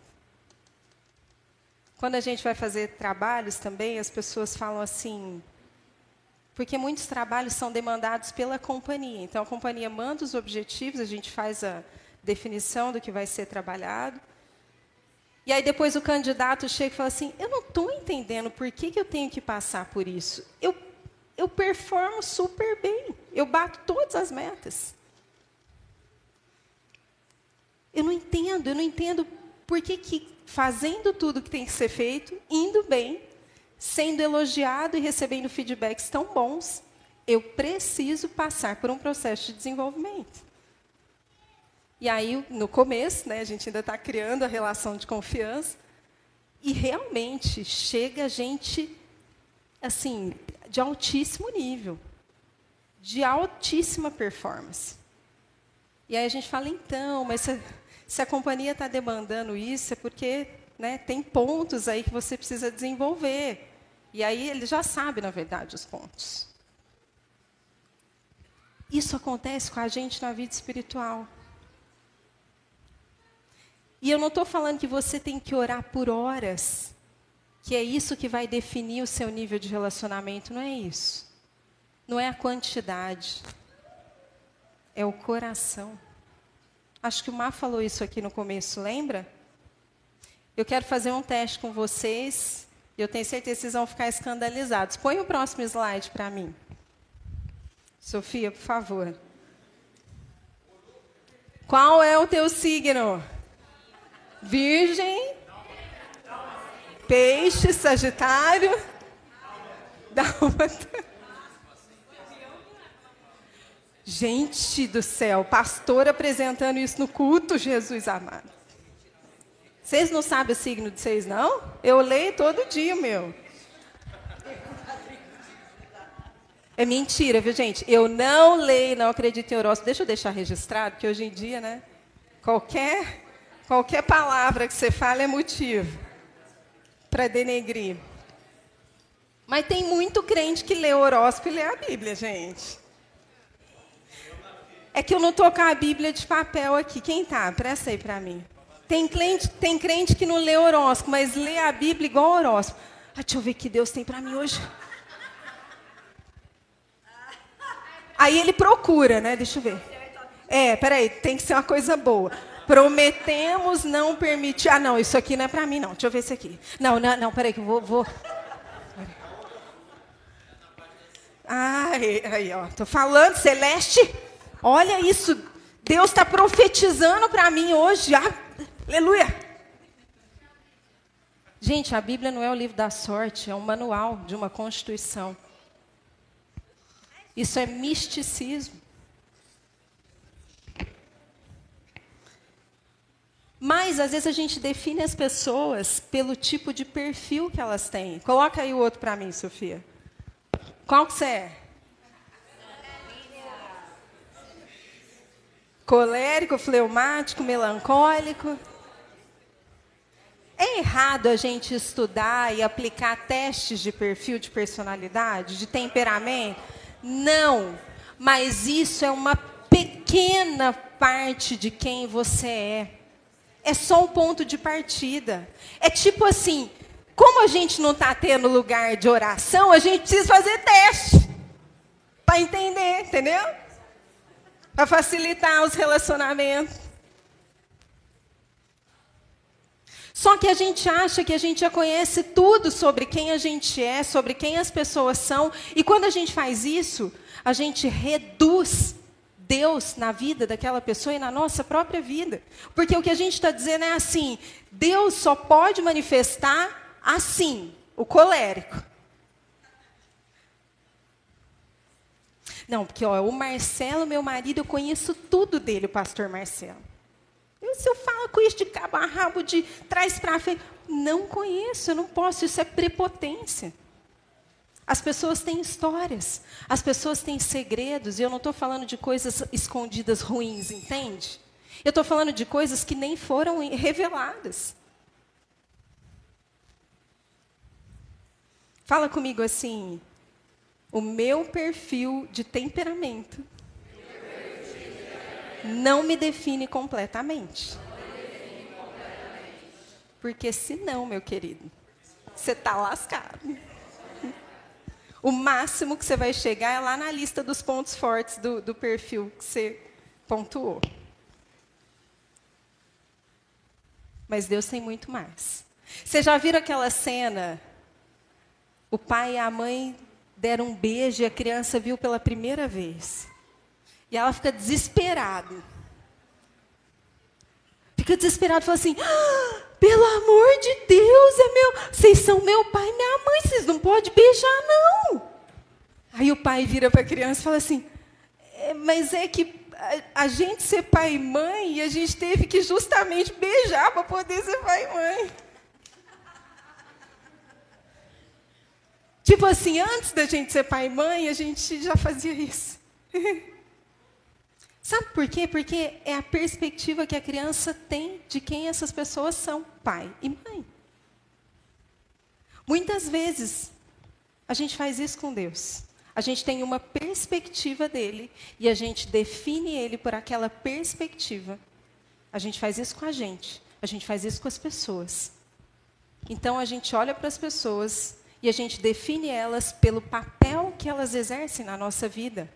Quando a gente vai fazer trabalhos também, as pessoas falam assim, porque muitos trabalhos são demandados pela companhia. Então, a companhia manda os objetivos, a gente faz a definição do que vai ser trabalhado. E aí depois o candidato chega e fala assim: Eu não estou entendendo por que, que eu tenho que passar por isso. Eu, eu performo super bem, eu bato todas as metas. Eu não entendo, eu não entendo por que, que fazendo tudo que tem que ser feito, indo bem, sendo elogiado e recebendo feedbacks tão bons, eu preciso passar por um processo de desenvolvimento. E aí, no começo, né, a gente ainda está criando a relação de confiança, e realmente chega gente, assim, de altíssimo nível, de altíssima performance. E aí a gente fala, então, mas se, se a companhia está demandando isso, é porque né, tem pontos aí que você precisa desenvolver. E aí ele já sabe, na verdade, os pontos. Isso acontece com a gente na vida espiritual. E eu não estou falando que você tem que orar por horas, que é isso que vai definir o seu nível de relacionamento. Não é isso. Não é a quantidade. É o coração. Acho que o Mar falou isso aqui no começo, lembra? Eu quero fazer um teste com vocês. Eu tenho certeza que vocês vão ficar escandalizados. Põe o próximo slide para mim. Sofia, por favor. Qual é o teu signo? Virgem, Peixe, Sagitário, Dálmata. Gente do céu, pastor apresentando isso no culto, Jesus amado. Vocês não sabem o signo de vocês, não? Eu leio todo dia meu. É mentira, viu, gente? Eu não leio, não acredito em horóscopo. Deixa eu deixar registrado, que hoje em dia, né? Qualquer Qualquer palavra que você fale é motivo para denegrir. Mas tem muito crente que lê horóscopo e lê a Bíblia, gente. É que eu não estou com a Bíblia de papel aqui. Quem tá? Presta aí para mim. Tem crente, tem crente que não lê horóscopo, mas lê a Bíblia igual horóscopo. Ah, deixa eu ver o que Deus tem para mim hoje. Aí ele procura, né? Deixa eu ver. É, peraí, tem que ser uma coisa boa. Prometemos não permitir. Ah, não, isso aqui não é para mim, não. Deixa eu ver isso aqui. Não, não, não, peraí, que eu vou. vou... Ai, aí, ó. Tô falando, Celeste. Olha isso. Deus está profetizando para mim hoje. Ah, aleluia. Gente, a Bíblia não é o livro da sorte, é um manual de uma constituição. Isso é misticismo. Mas, às vezes, a gente define as pessoas pelo tipo de perfil que elas têm. Coloca aí o outro para mim, Sofia. Qual que você é? Colérico, fleumático, melancólico. É errado a gente estudar e aplicar testes de perfil de personalidade, de temperamento? Não. Mas isso é uma pequena parte de quem você é é só um ponto de partida. É tipo assim, como a gente não está tendo lugar de oração, a gente precisa fazer teste para entender, entendeu? Para facilitar os relacionamentos. Só que a gente acha que a gente já conhece tudo sobre quem a gente é, sobre quem as pessoas são, e quando a gente faz isso, a gente reduz Deus na vida daquela pessoa e na nossa própria vida. Porque o que a gente está dizendo é assim: Deus só pode manifestar assim, o colérico. Não, porque ó, o Marcelo, meu marido, eu conheço tudo dele, o pastor Marcelo. Eu, se eu falo com isso de cabo a rabo, de trás para frente, não conheço, eu não posso, isso é prepotência. As pessoas têm histórias, as pessoas têm segredos, e eu não estou falando de coisas escondidas ruins, entende? Eu estou falando de coisas que nem foram reveladas. Fala comigo assim, o meu perfil de temperamento não me define completamente. Porque senão, meu querido, você está lascado. O máximo que você vai chegar é lá na lista dos pontos fortes do, do perfil que você pontuou. Mas Deus tem muito mais. Você já viram aquela cena? O pai e a mãe deram um beijo e a criança viu pela primeira vez. E ela fica desesperada. Fica desesperada e fala assim: ah, pelo amor de Deus, é meu, vocês são meu pai e minha mãe, vocês não podem beijar, não. Aí o pai vira para a criança e fala assim: é, mas é que a, a, gente ser pai e mãe, e a gente teve que justamente beijar para poder ser pai e mãe. Tipo assim, antes da gente ser pai e mãe, a gente já fazia isso. Sabe por quê? Porque é a perspectiva que a criança tem de quem essas pessoas são, pai e mãe. Muitas vezes, a gente faz isso com Deus. A gente tem uma perspectiva dele e a gente define ele por aquela perspectiva. A gente faz isso com a gente, a gente faz isso com as pessoas. Então a gente olha para as pessoas e a gente define elas pelo papel que elas exercem na nossa vida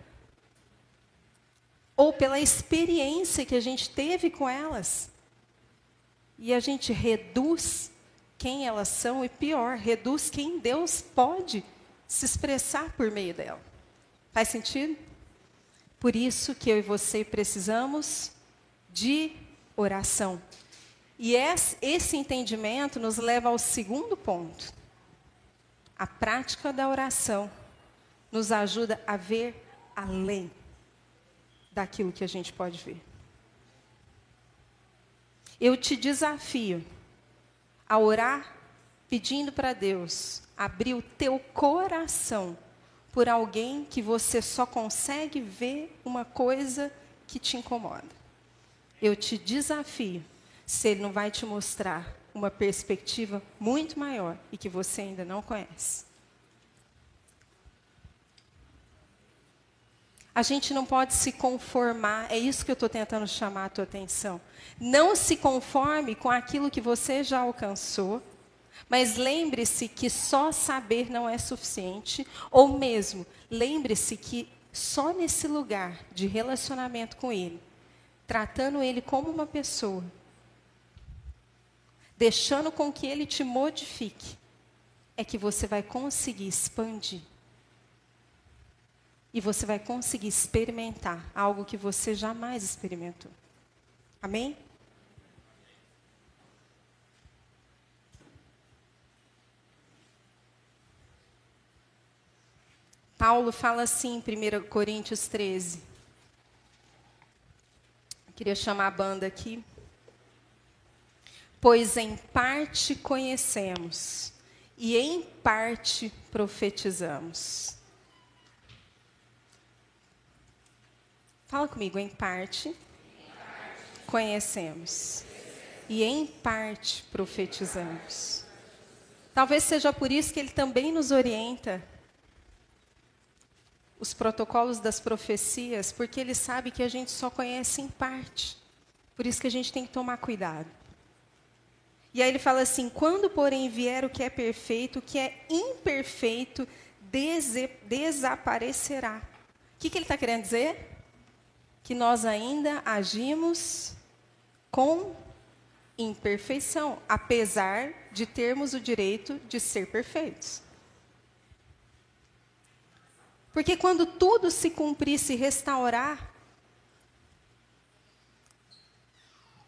ou pela experiência que a gente teve com elas. E a gente reduz quem elas são e pior, reduz quem Deus pode se expressar por meio dela. Faz sentido? Por isso que eu e você precisamos de oração. E esse entendimento nos leva ao segundo ponto. A prática da oração nos ajuda a ver além daquilo que a gente pode ver. Eu te desafio a orar pedindo para Deus abrir o teu coração por alguém que você só consegue ver uma coisa que te incomoda. Eu te desafio, se ele não vai te mostrar uma perspectiva muito maior e que você ainda não conhece. A gente não pode se conformar, é isso que eu estou tentando chamar a tua atenção. Não se conforme com aquilo que você já alcançou, mas lembre-se que só saber não é suficiente, ou mesmo, lembre-se que só nesse lugar de relacionamento com Ele, tratando Ele como uma pessoa, deixando com que Ele te modifique, é que você vai conseguir expandir e você vai conseguir experimentar algo que você jamais experimentou. Amém? Paulo fala assim em 1 Coríntios 13. Eu queria chamar a banda aqui. Pois em parte conhecemos e em parte profetizamos. Fala comigo, em parte, conhecemos e em parte profetizamos. Talvez seja por isso que ele também nos orienta os protocolos das profecias, porque ele sabe que a gente só conhece em parte. Por isso que a gente tem que tomar cuidado. E aí ele fala assim: quando, porém, vier o que é perfeito, o que é imperfeito desaparecerá. O que, que ele está querendo dizer? que nós ainda agimos com imperfeição, apesar de termos o direito de ser perfeitos. Porque quando tudo se cumprir, se restaurar,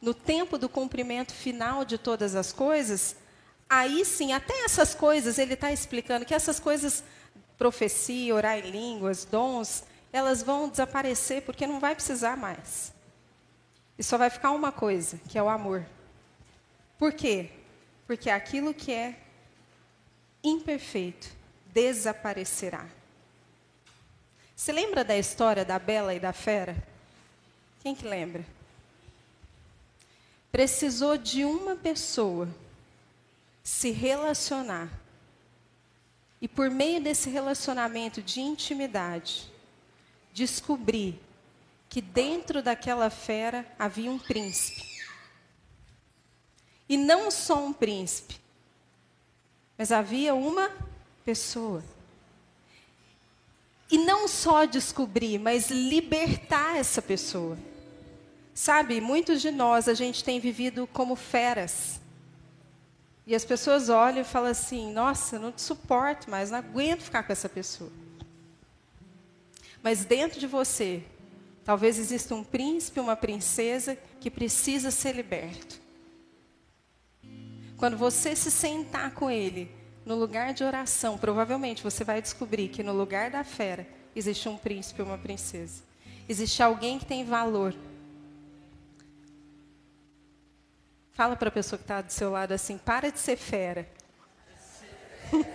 no tempo do cumprimento final de todas as coisas, aí sim, até essas coisas, ele está explicando que essas coisas, profecia, orar em línguas, dons, elas vão desaparecer porque não vai precisar mais. E só vai ficar uma coisa, que é o amor. Por quê? Porque aquilo que é imperfeito desaparecerá. Você lembra da história da Bela e da Fera? Quem que lembra? Precisou de uma pessoa se relacionar. E por meio desse relacionamento de intimidade, descobri que dentro daquela fera havia um príncipe. E não só um príncipe, Mas havia uma pessoa. E não só descobrir, mas libertar essa pessoa. Sabe, muitos de nós, a gente tem vivido como feras. E as pessoas olham e falam assim: nossa, não te suporto mais, não aguento ficar com essa pessoa. Mas dentro de você, talvez exista um príncipe, uma princesa que precisa ser liberto. Quando você se sentar com ele no lugar de oração, provavelmente você vai descobrir que no lugar da fera existe um príncipe, uma princesa. Existe alguém que tem valor Fala para a pessoa que está do seu lado assim: para de ser fera.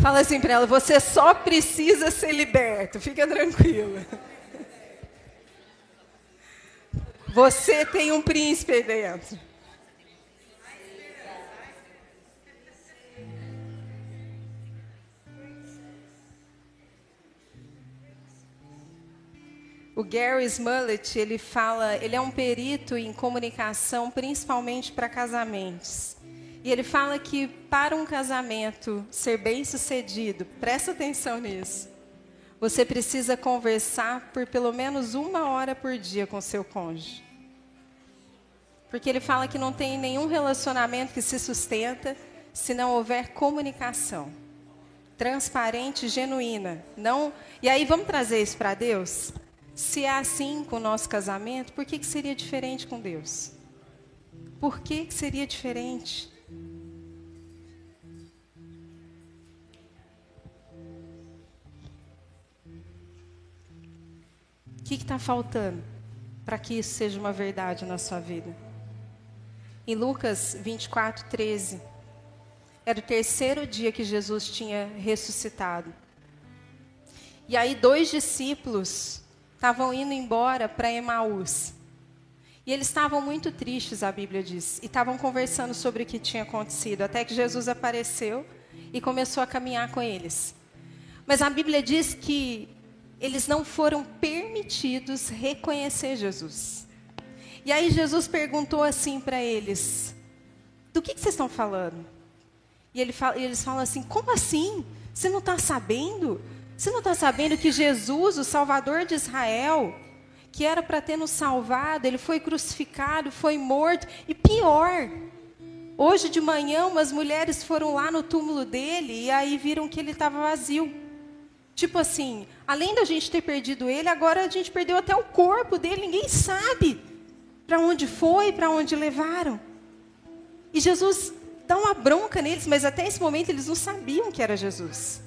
Fala assim para ela: você só precisa ser liberto, fica tranquila. Você tem um príncipe dentro. O Gary Smollett, ele fala, ele é um perito em comunicação, principalmente para casamentos. E ele fala que para um casamento ser bem sucedido, presta atenção nisso, você precisa conversar por pelo menos uma hora por dia com seu cônjuge. Porque ele fala que não tem nenhum relacionamento que se sustenta se não houver comunicação transparente, genuína. Não. E aí vamos trazer isso para Deus? Se é assim com o nosso casamento, por que, que seria diferente com Deus? Por que, que seria diferente? O que está faltando para que isso seja uma verdade na sua vida? Em Lucas 24, 13, era o terceiro dia que Jesus tinha ressuscitado. E aí, dois discípulos estavam indo embora para Emaús. E eles estavam muito tristes, a Bíblia diz, e estavam conversando sobre o que tinha acontecido, até que Jesus apareceu e começou a caminhar com eles. Mas a Bíblia diz que eles não foram permitidos reconhecer Jesus. E aí Jesus perguntou assim para eles: Do que, que, vocês estão falando? E, ele fala, e eles falam assim: Como assim? Você não está sabendo? Você não está sabendo que Jesus, o Salvador de Israel, que era para ter nos salvado, ele foi crucificado, foi morto, e pior, hoje de manhã umas mulheres foram lá no túmulo dele e aí viram que ele estava vazio. Tipo assim, além da gente ter perdido ele, agora a gente perdeu até o corpo dele, ninguém sabe para onde foi, para onde levaram. E Jesus dá uma bronca neles, mas até esse momento eles não sabiam que era Jesus.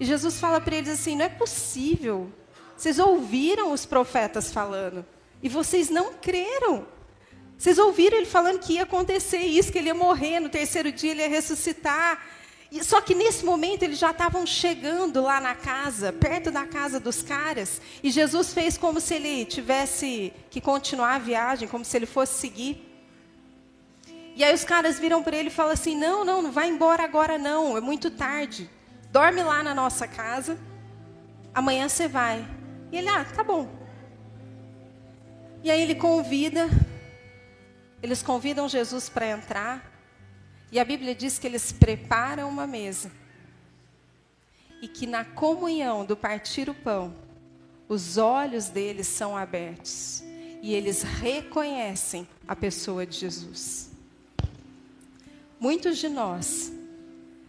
E Jesus fala para eles assim: não é possível. Vocês ouviram os profetas falando e vocês não creram. Vocês ouviram ele falando que ia acontecer isso, que ele ia morrer, no terceiro dia ele ia ressuscitar. E, só que nesse momento eles já estavam chegando lá na casa, perto da casa dos caras, e Jesus fez como se ele tivesse que continuar a viagem, como se ele fosse seguir. E aí os caras viram para ele e falam assim: não, não, não vai embora agora não, é muito tarde dorme lá na nossa casa, amanhã você vai. E ele, ah, tá bom. E aí ele convida, eles convidam Jesus para entrar, e a Bíblia diz que eles preparam uma mesa. E que na comunhão do partir o pão, os olhos deles são abertos e eles reconhecem a pessoa de Jesus. Muitos de nós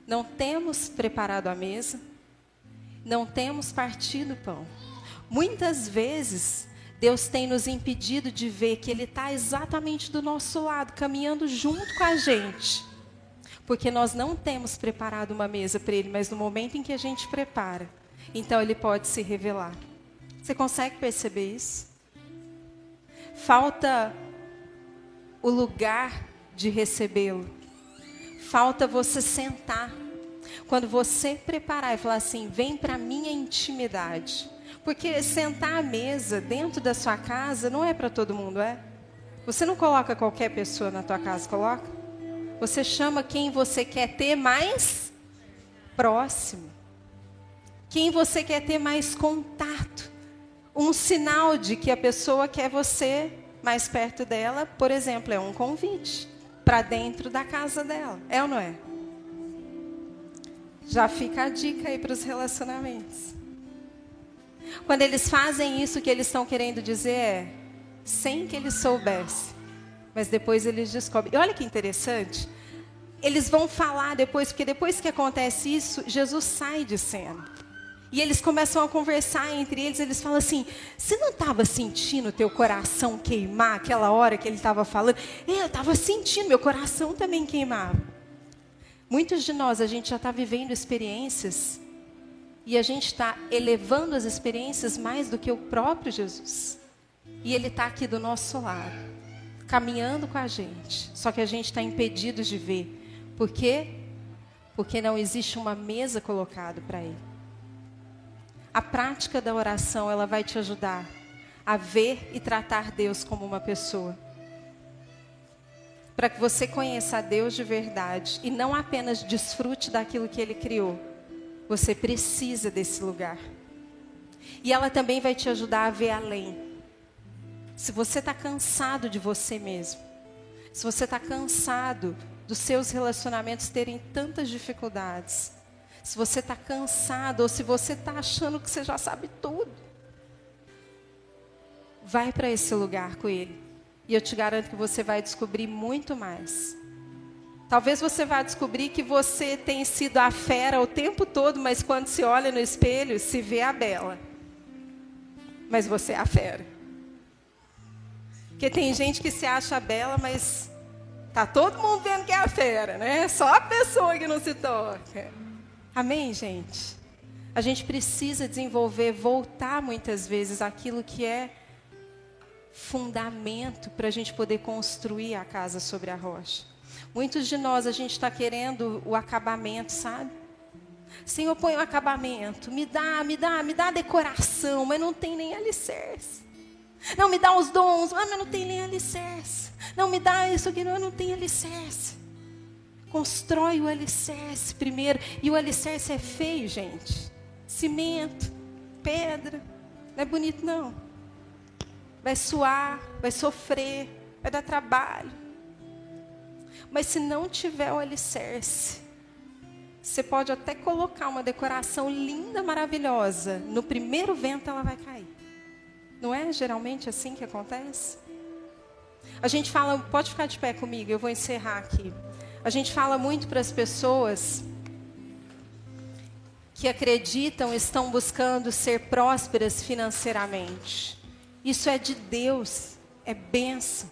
não temos preparado a mesa, não temos partido o pão. Muitas vezes, Deus tem nos impedido de ver que Ele está exatamente do nosso lado, caminhando junto com a gente. Porque nós não temos preparado uma mesa para Ele, mas no momento em que a gente prepara, então Ele pode se revelar. Você consegue perceber isso? Falta o lugar de recebê-lo falta você sentar. Quando você preparar e falar assim, vem para minha intimidade. Porque sentar à mesa dentro da sua casa não é para todo mundo, é? Você não coloca qualquer pessoa na tua casa, coloca? Você chama quem você quer ter mais próximo. Quem você quer ter mais contato. Um sinal de que a pessoa quer você mais perto dela, por exemplo, é um convite para dentro da casa dela. É ou não é? Já fica a dica aí para os relacionamentos. Quando eles fazem isso, o que eles estão querendo dizer é, sem que eles soubessem, mas depois eles descobrem. E olha que interessante, eles vão falar depois, porque depois que acontece isso, Jesus sai de cena. E eles começam a conversar entre eles, eles falam assim: Você não estava sentindo teu coração queimar aquela hora que ele estava falando? É, eu estava sentindo, meu coração também queimava. Muitos de nós, a gente já está vivendo experiências e a gente está elevando as experiências mais do que o próprio Jesus. E Ele está aqui do nosso lado, caminhando com a gente. Só que a gente está impedido de ver. Por quê? Porque não existe uma mesa colocada para Ele. A prática da oração, ela vai te ajudar a ver e tratar Deus como uma pessoa. Para que você conheça a Deus de verdade e não apenas desfrute daquilo que Ele criou. Você precisa desse lugar. E ela também vai te ajudar a ver além. Se você está cansado de você mesmo, se você está cansado dos seus relacionamentos terem tantas dificuldades, se você está cansado ou se você está achando que você já sabe tudo, vai para esse lugar com Ele. E eu te garanto que você vai descobrir muito mais. Talvez você vá descobrir que você tem sido a fera o tempo todo, mas quando se olha no espelho, se vê a bela. Mas você é a fera. Porque tem gente que se acha bela, mas tá todo mundo vendo que é a fera, né? Só a pessoa que não se toca. Amém, gente? A gente precisa desenvolver, voltar muitas vezes aquilo que é fundamento para a gente poder construir a casa sobre a rocha. Muitos de nós, a gente está querendo o acabamento, sabe? Senhor, põe o acabamento, me dá, me dá, me dá a decoração, mas não tem nem alicerce. Não, me dá os dons, mas não tem nem alicerce. Não, me dá isso aqui, não, não tem alicerce. Constrói o alicerce primeiro. E o alicerce é feio, gente. Cimento, pedra. Não é bonito, não. Vai suar, vai sofrer, vai dar trabalho. Mas se não tiver o alicerce, você pode até colocar uma decoração linda, maravilhosa. No primeiro vento ela vai cair. Não é geralmente assim que acontece? A gente fala, pode ficar de pé comigo, eu vou encerrar aqui. A gente fala muito para as pessoas que acreditam, estão buscando ser prósperas financeiramente. Isso é de Deus, é benção.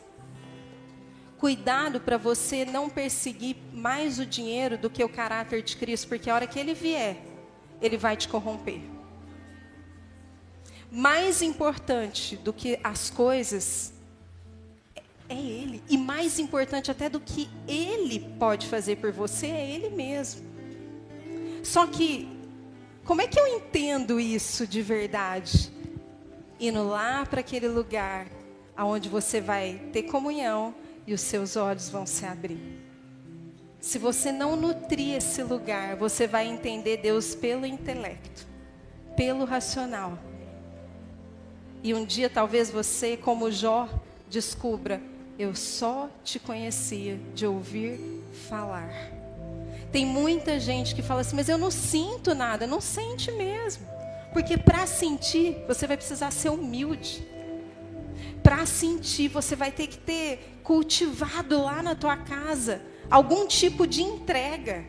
Cuidado para você não perseguir mais o dinheiro do que o caráter de Cristo, porque a hora que ele vier, ele vai te corromper. Mais importante do que as coisas é Ele. E mais importante até do que Ele pode fazer por você, é Ele mesmo. Só que, como é que eu entendo isso de verdade? Indo lá para aquele lugar aonde você vai ter comunhão e os seus olhos vão se abrir. Se você não nutrir esse lugar, você vai entender Deus pelo intelecto, pelo racional. E um dia talvez você, como Jó, descubra eu só te conhecia de ouvir falar. Tem muita gente que fala assim, mas eu não sinto nada. Não sente mesmo. Porque para sentir, você vai precisar ser humilde. Para sentir, você vai ter que ter cultivado lá na tua casa algum tipo de entrega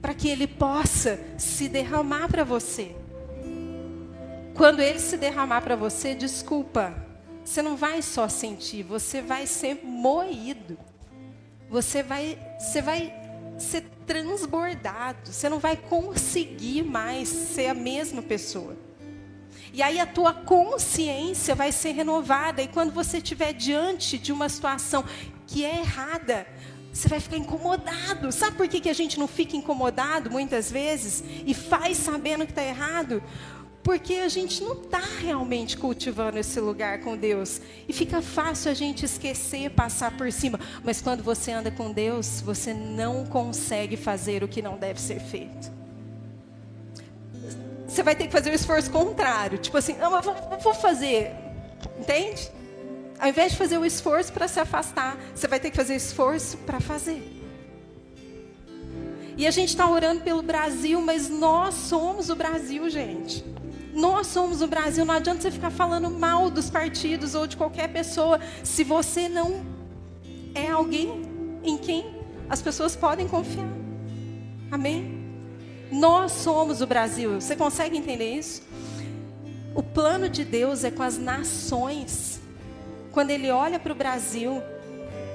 para que ele possa se derramar para você. Quando ele se derramar para você, desculpa, você não vai só sentir, você vai ser moído. Você vai, você vai ser transbordado. Você não vai conseguir mais ser a mesma pessoa. E aí a tua consciência vai ser renovada. E quando você estiver diante de uma situação que é errada, você vai ficar incomodado. Sabe por que, que a gente não fica incomodado muitas vezes e faz sabendo que está errado? Porque a gente não está realmente cultivando esse lugar com Deus. E fica fácil a gente esquecer, passar por cima. Mas quando você anda com Deus, você não consegue fazer o que não deve ser feito. Você vai ter que fazer o esforço contrário. Tipo assim, não, eu vou, vou fazer. Entende? Ao invés de fazer o esforço para se afastar, você vai ter que fazer esforço para fazer. E a gente está orando pelo Brasil, mas nós somos o Brasil, gente. Nós somos o Brasil. Não adianta você ficar falando mal dos partidos ou de qualquer pessoa se você não é alguém em quem as pessoas podem confiar. Amém? Nós somos o Brasil. Você consegue entender isso? O plano de Deus é com as nações. Quando Ele olha para o Brasil,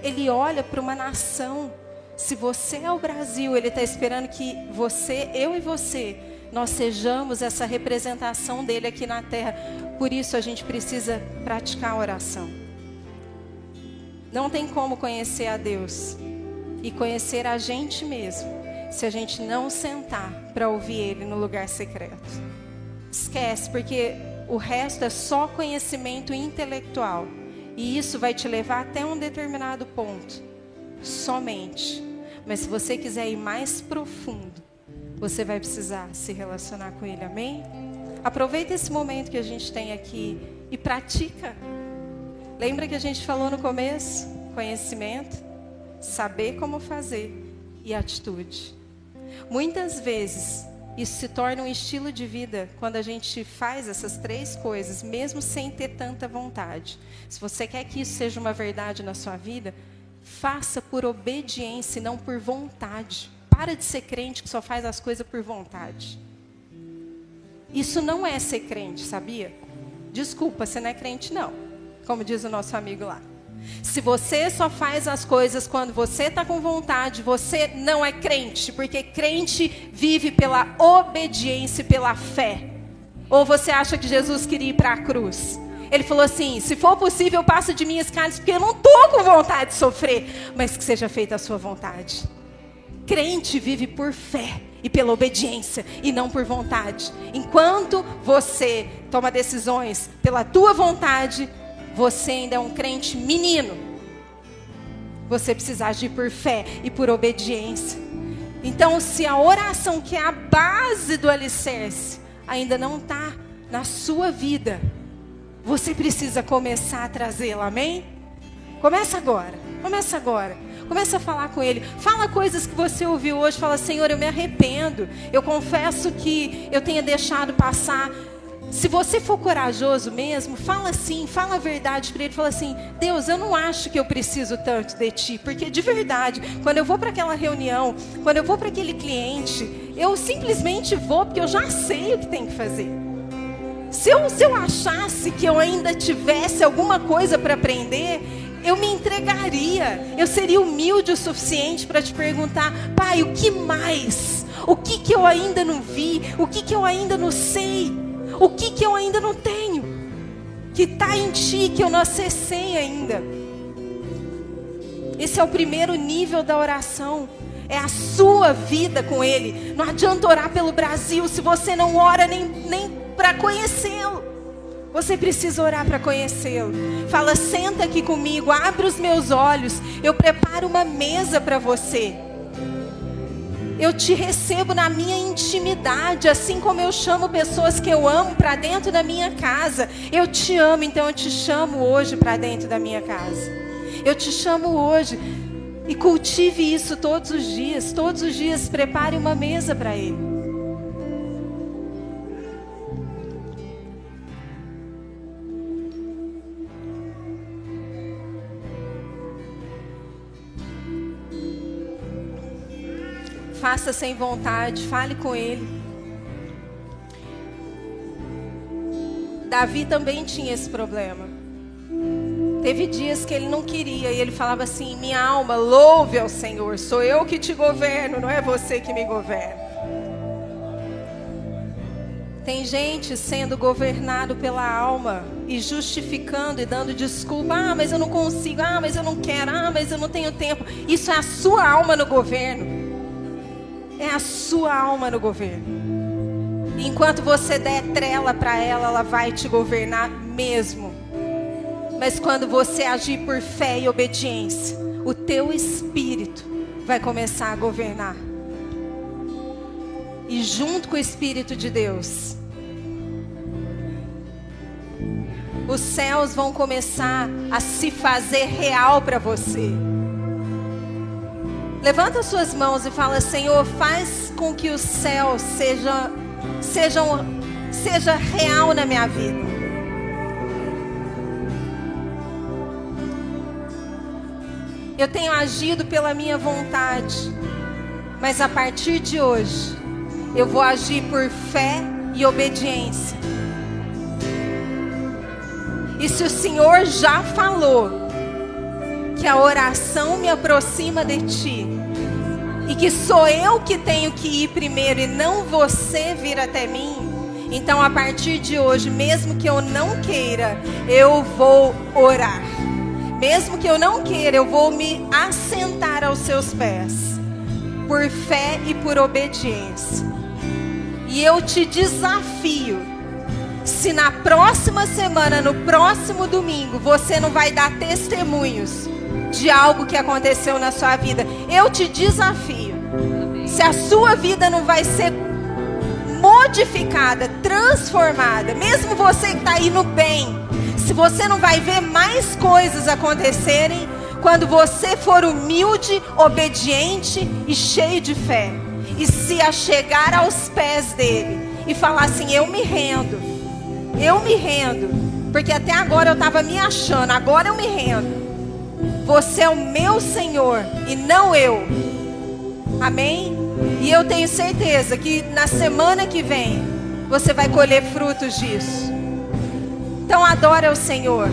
Ele olha para uma nação. Se você é o Brasil, Ele está esperando que você, eu e você, nós sejamos essa representação dele aqui na terra. Por isso a gente precisa praticar a oração. Não tem como conhecer a Deus e conhecer a gente mesmo se a gente não sentar para ouvir Ele no lugar secreto. Esquece, porque o resto é só conhecimento intelectual. E isso vai te levar até um determinado ponto. Somente. Mas se você quiser ir mais profundo, você vai precisar se relacionar com Ele, amém? Aproveita esse momento que a gente tem aqui e pratica. Lembra que a gente falou no começo? Conhecimento, saber como fazer e atitude. Muitas vezes isso se torna um estilo de vida quando a gente faz essas três coisas, mesmo sem ter tanta vontade. Se você quer que isso seja uma verdade na sua vida, faça por obediência e não por vontade. Para de ser crente que só faz as coisas por vontade. Isso não é ser crente, sabia? Desculpa, você não é crente, não. Como diz o nosso amigo lá. Se você só faz as coisas quando você está com vontade, você não é crente, porque crente vive pela obediência e pela fé. Ou você acha que Jesus queria ir para a cruz? Ele falou assim: se for possível, passa de minhas carnes, porque eu não estou com vontade de sofrer, mas que seja feita a sua vontade. Crente vive por fé e pela obediência e não por vontade. Enquanto você toma decisões pela tua vontade, você ainda é um crente menino. Você precisa agir por fé e por obediência. Então, se a oração, que é a base do alicerce, ainda não está na sua vida, você precisa começar a trazê-la, amém? Começa agora, começa agora. Começa a falar com ele. Fala coisas que você ouviu hoje. Fala, Senhor, eu me arrependo. Eu confesso que eu tenha deixado passar se você for corajoso mesmo, fala assim, fala a verdade para ele, fala assim: "Deus, eu não acho que eu preciso tanto de ti", porque de verdade, quando eu vou para aquela reunião, quando eu vou para aquele cliente, eu simplesmente vou porque eu já sei o que tem que fazer. Se eu, se eu achasse que eu ainda tivesse alguma coisa para aprender, eu me entregaria. Eu seria humilde o suficiente para te perguntar, pai, o que mais? O que, que eu ainda não vi? O que, que eu ainda não sei? O que, que eu ainda não tenho? Que está em ti, que eu não acessei ainda. Esse é o primeiro nível da oração. É a sua vida com Ele. Não adianta orar pelo Brasil se você não ora nem, nem para conhecê-lo. Você precisa orar para conhecê-lo. Fala, senta aqui comigo, abre os meus olhos. Eu preparo uma mesa para você. Eu te recebo na minha intimidade, assim como eu chamo pessoas que eu amo para dentro da minha casa. Eu te amo, então eu te chamo hoje para dentro da minha casa. Eu te chamo hoje e cultive isso todos os dias. Todos os dias prepare uma mesa para Ele. Faça sem vontade, fale com ele. Davi também tinha esse problema. Teve dias que ele não queria e ele falava assim: Minha alma, louve ao Senhor, sou eu que te governo, não é você que me governa. Tem gente sendo governado pela alma e justificando e dando desculpa. Ah, mas eu não consigo. Ah, mas eu não quero. Ah, mas eu não tenho tempo. Isso é a sua alma no governo é a sua alma no governo. Enquanto você der trela para ela, ela vai te governar mesmo. Mas quando você agir por fé e obediência, o teu espírito vai começar a governar. E junto com o espírito de Deus, os céus vão começar a se fazer real para você. Levanta suas mãos e fala: Senhor, faz com que o céu seja, seja, seja real na minha vida. Eu tenho agido pela minha vontade, mas a partir de hoje, eu vou agir por fé e obediência. E se o Senhor já falou que a oração me aproxima de ti, e que sou eu que tenho que ir primeiro e não você vir até mim, então a partir de hoje, mesmo que eu não queira, eu vou orar. Mesmo que eu não queira, eu vou me assentar aos seus pés, por fé e por obediência. E eu te desafio, se na próxima semana, no próximo domingo, você não vai dar testemunhos de algo que aconteceu na sua vida, eu te desafio. Se a sua vida não vai ser modificada, transformada, mesmo você que está no bem, se você não vai ver mais coisas acontecerem quando você for humilde, obediente e cheio de fé, e se achegar aos pés dele e falar assim: Eu me rendo, eu me rendo, porque até agora eu estava me achando, agora eu me rendo. Você é o meu Senhor e não eu. Amém? E eu tenho certeza que na semana que vem você vai colher frutos disso. Então adora o Senhor.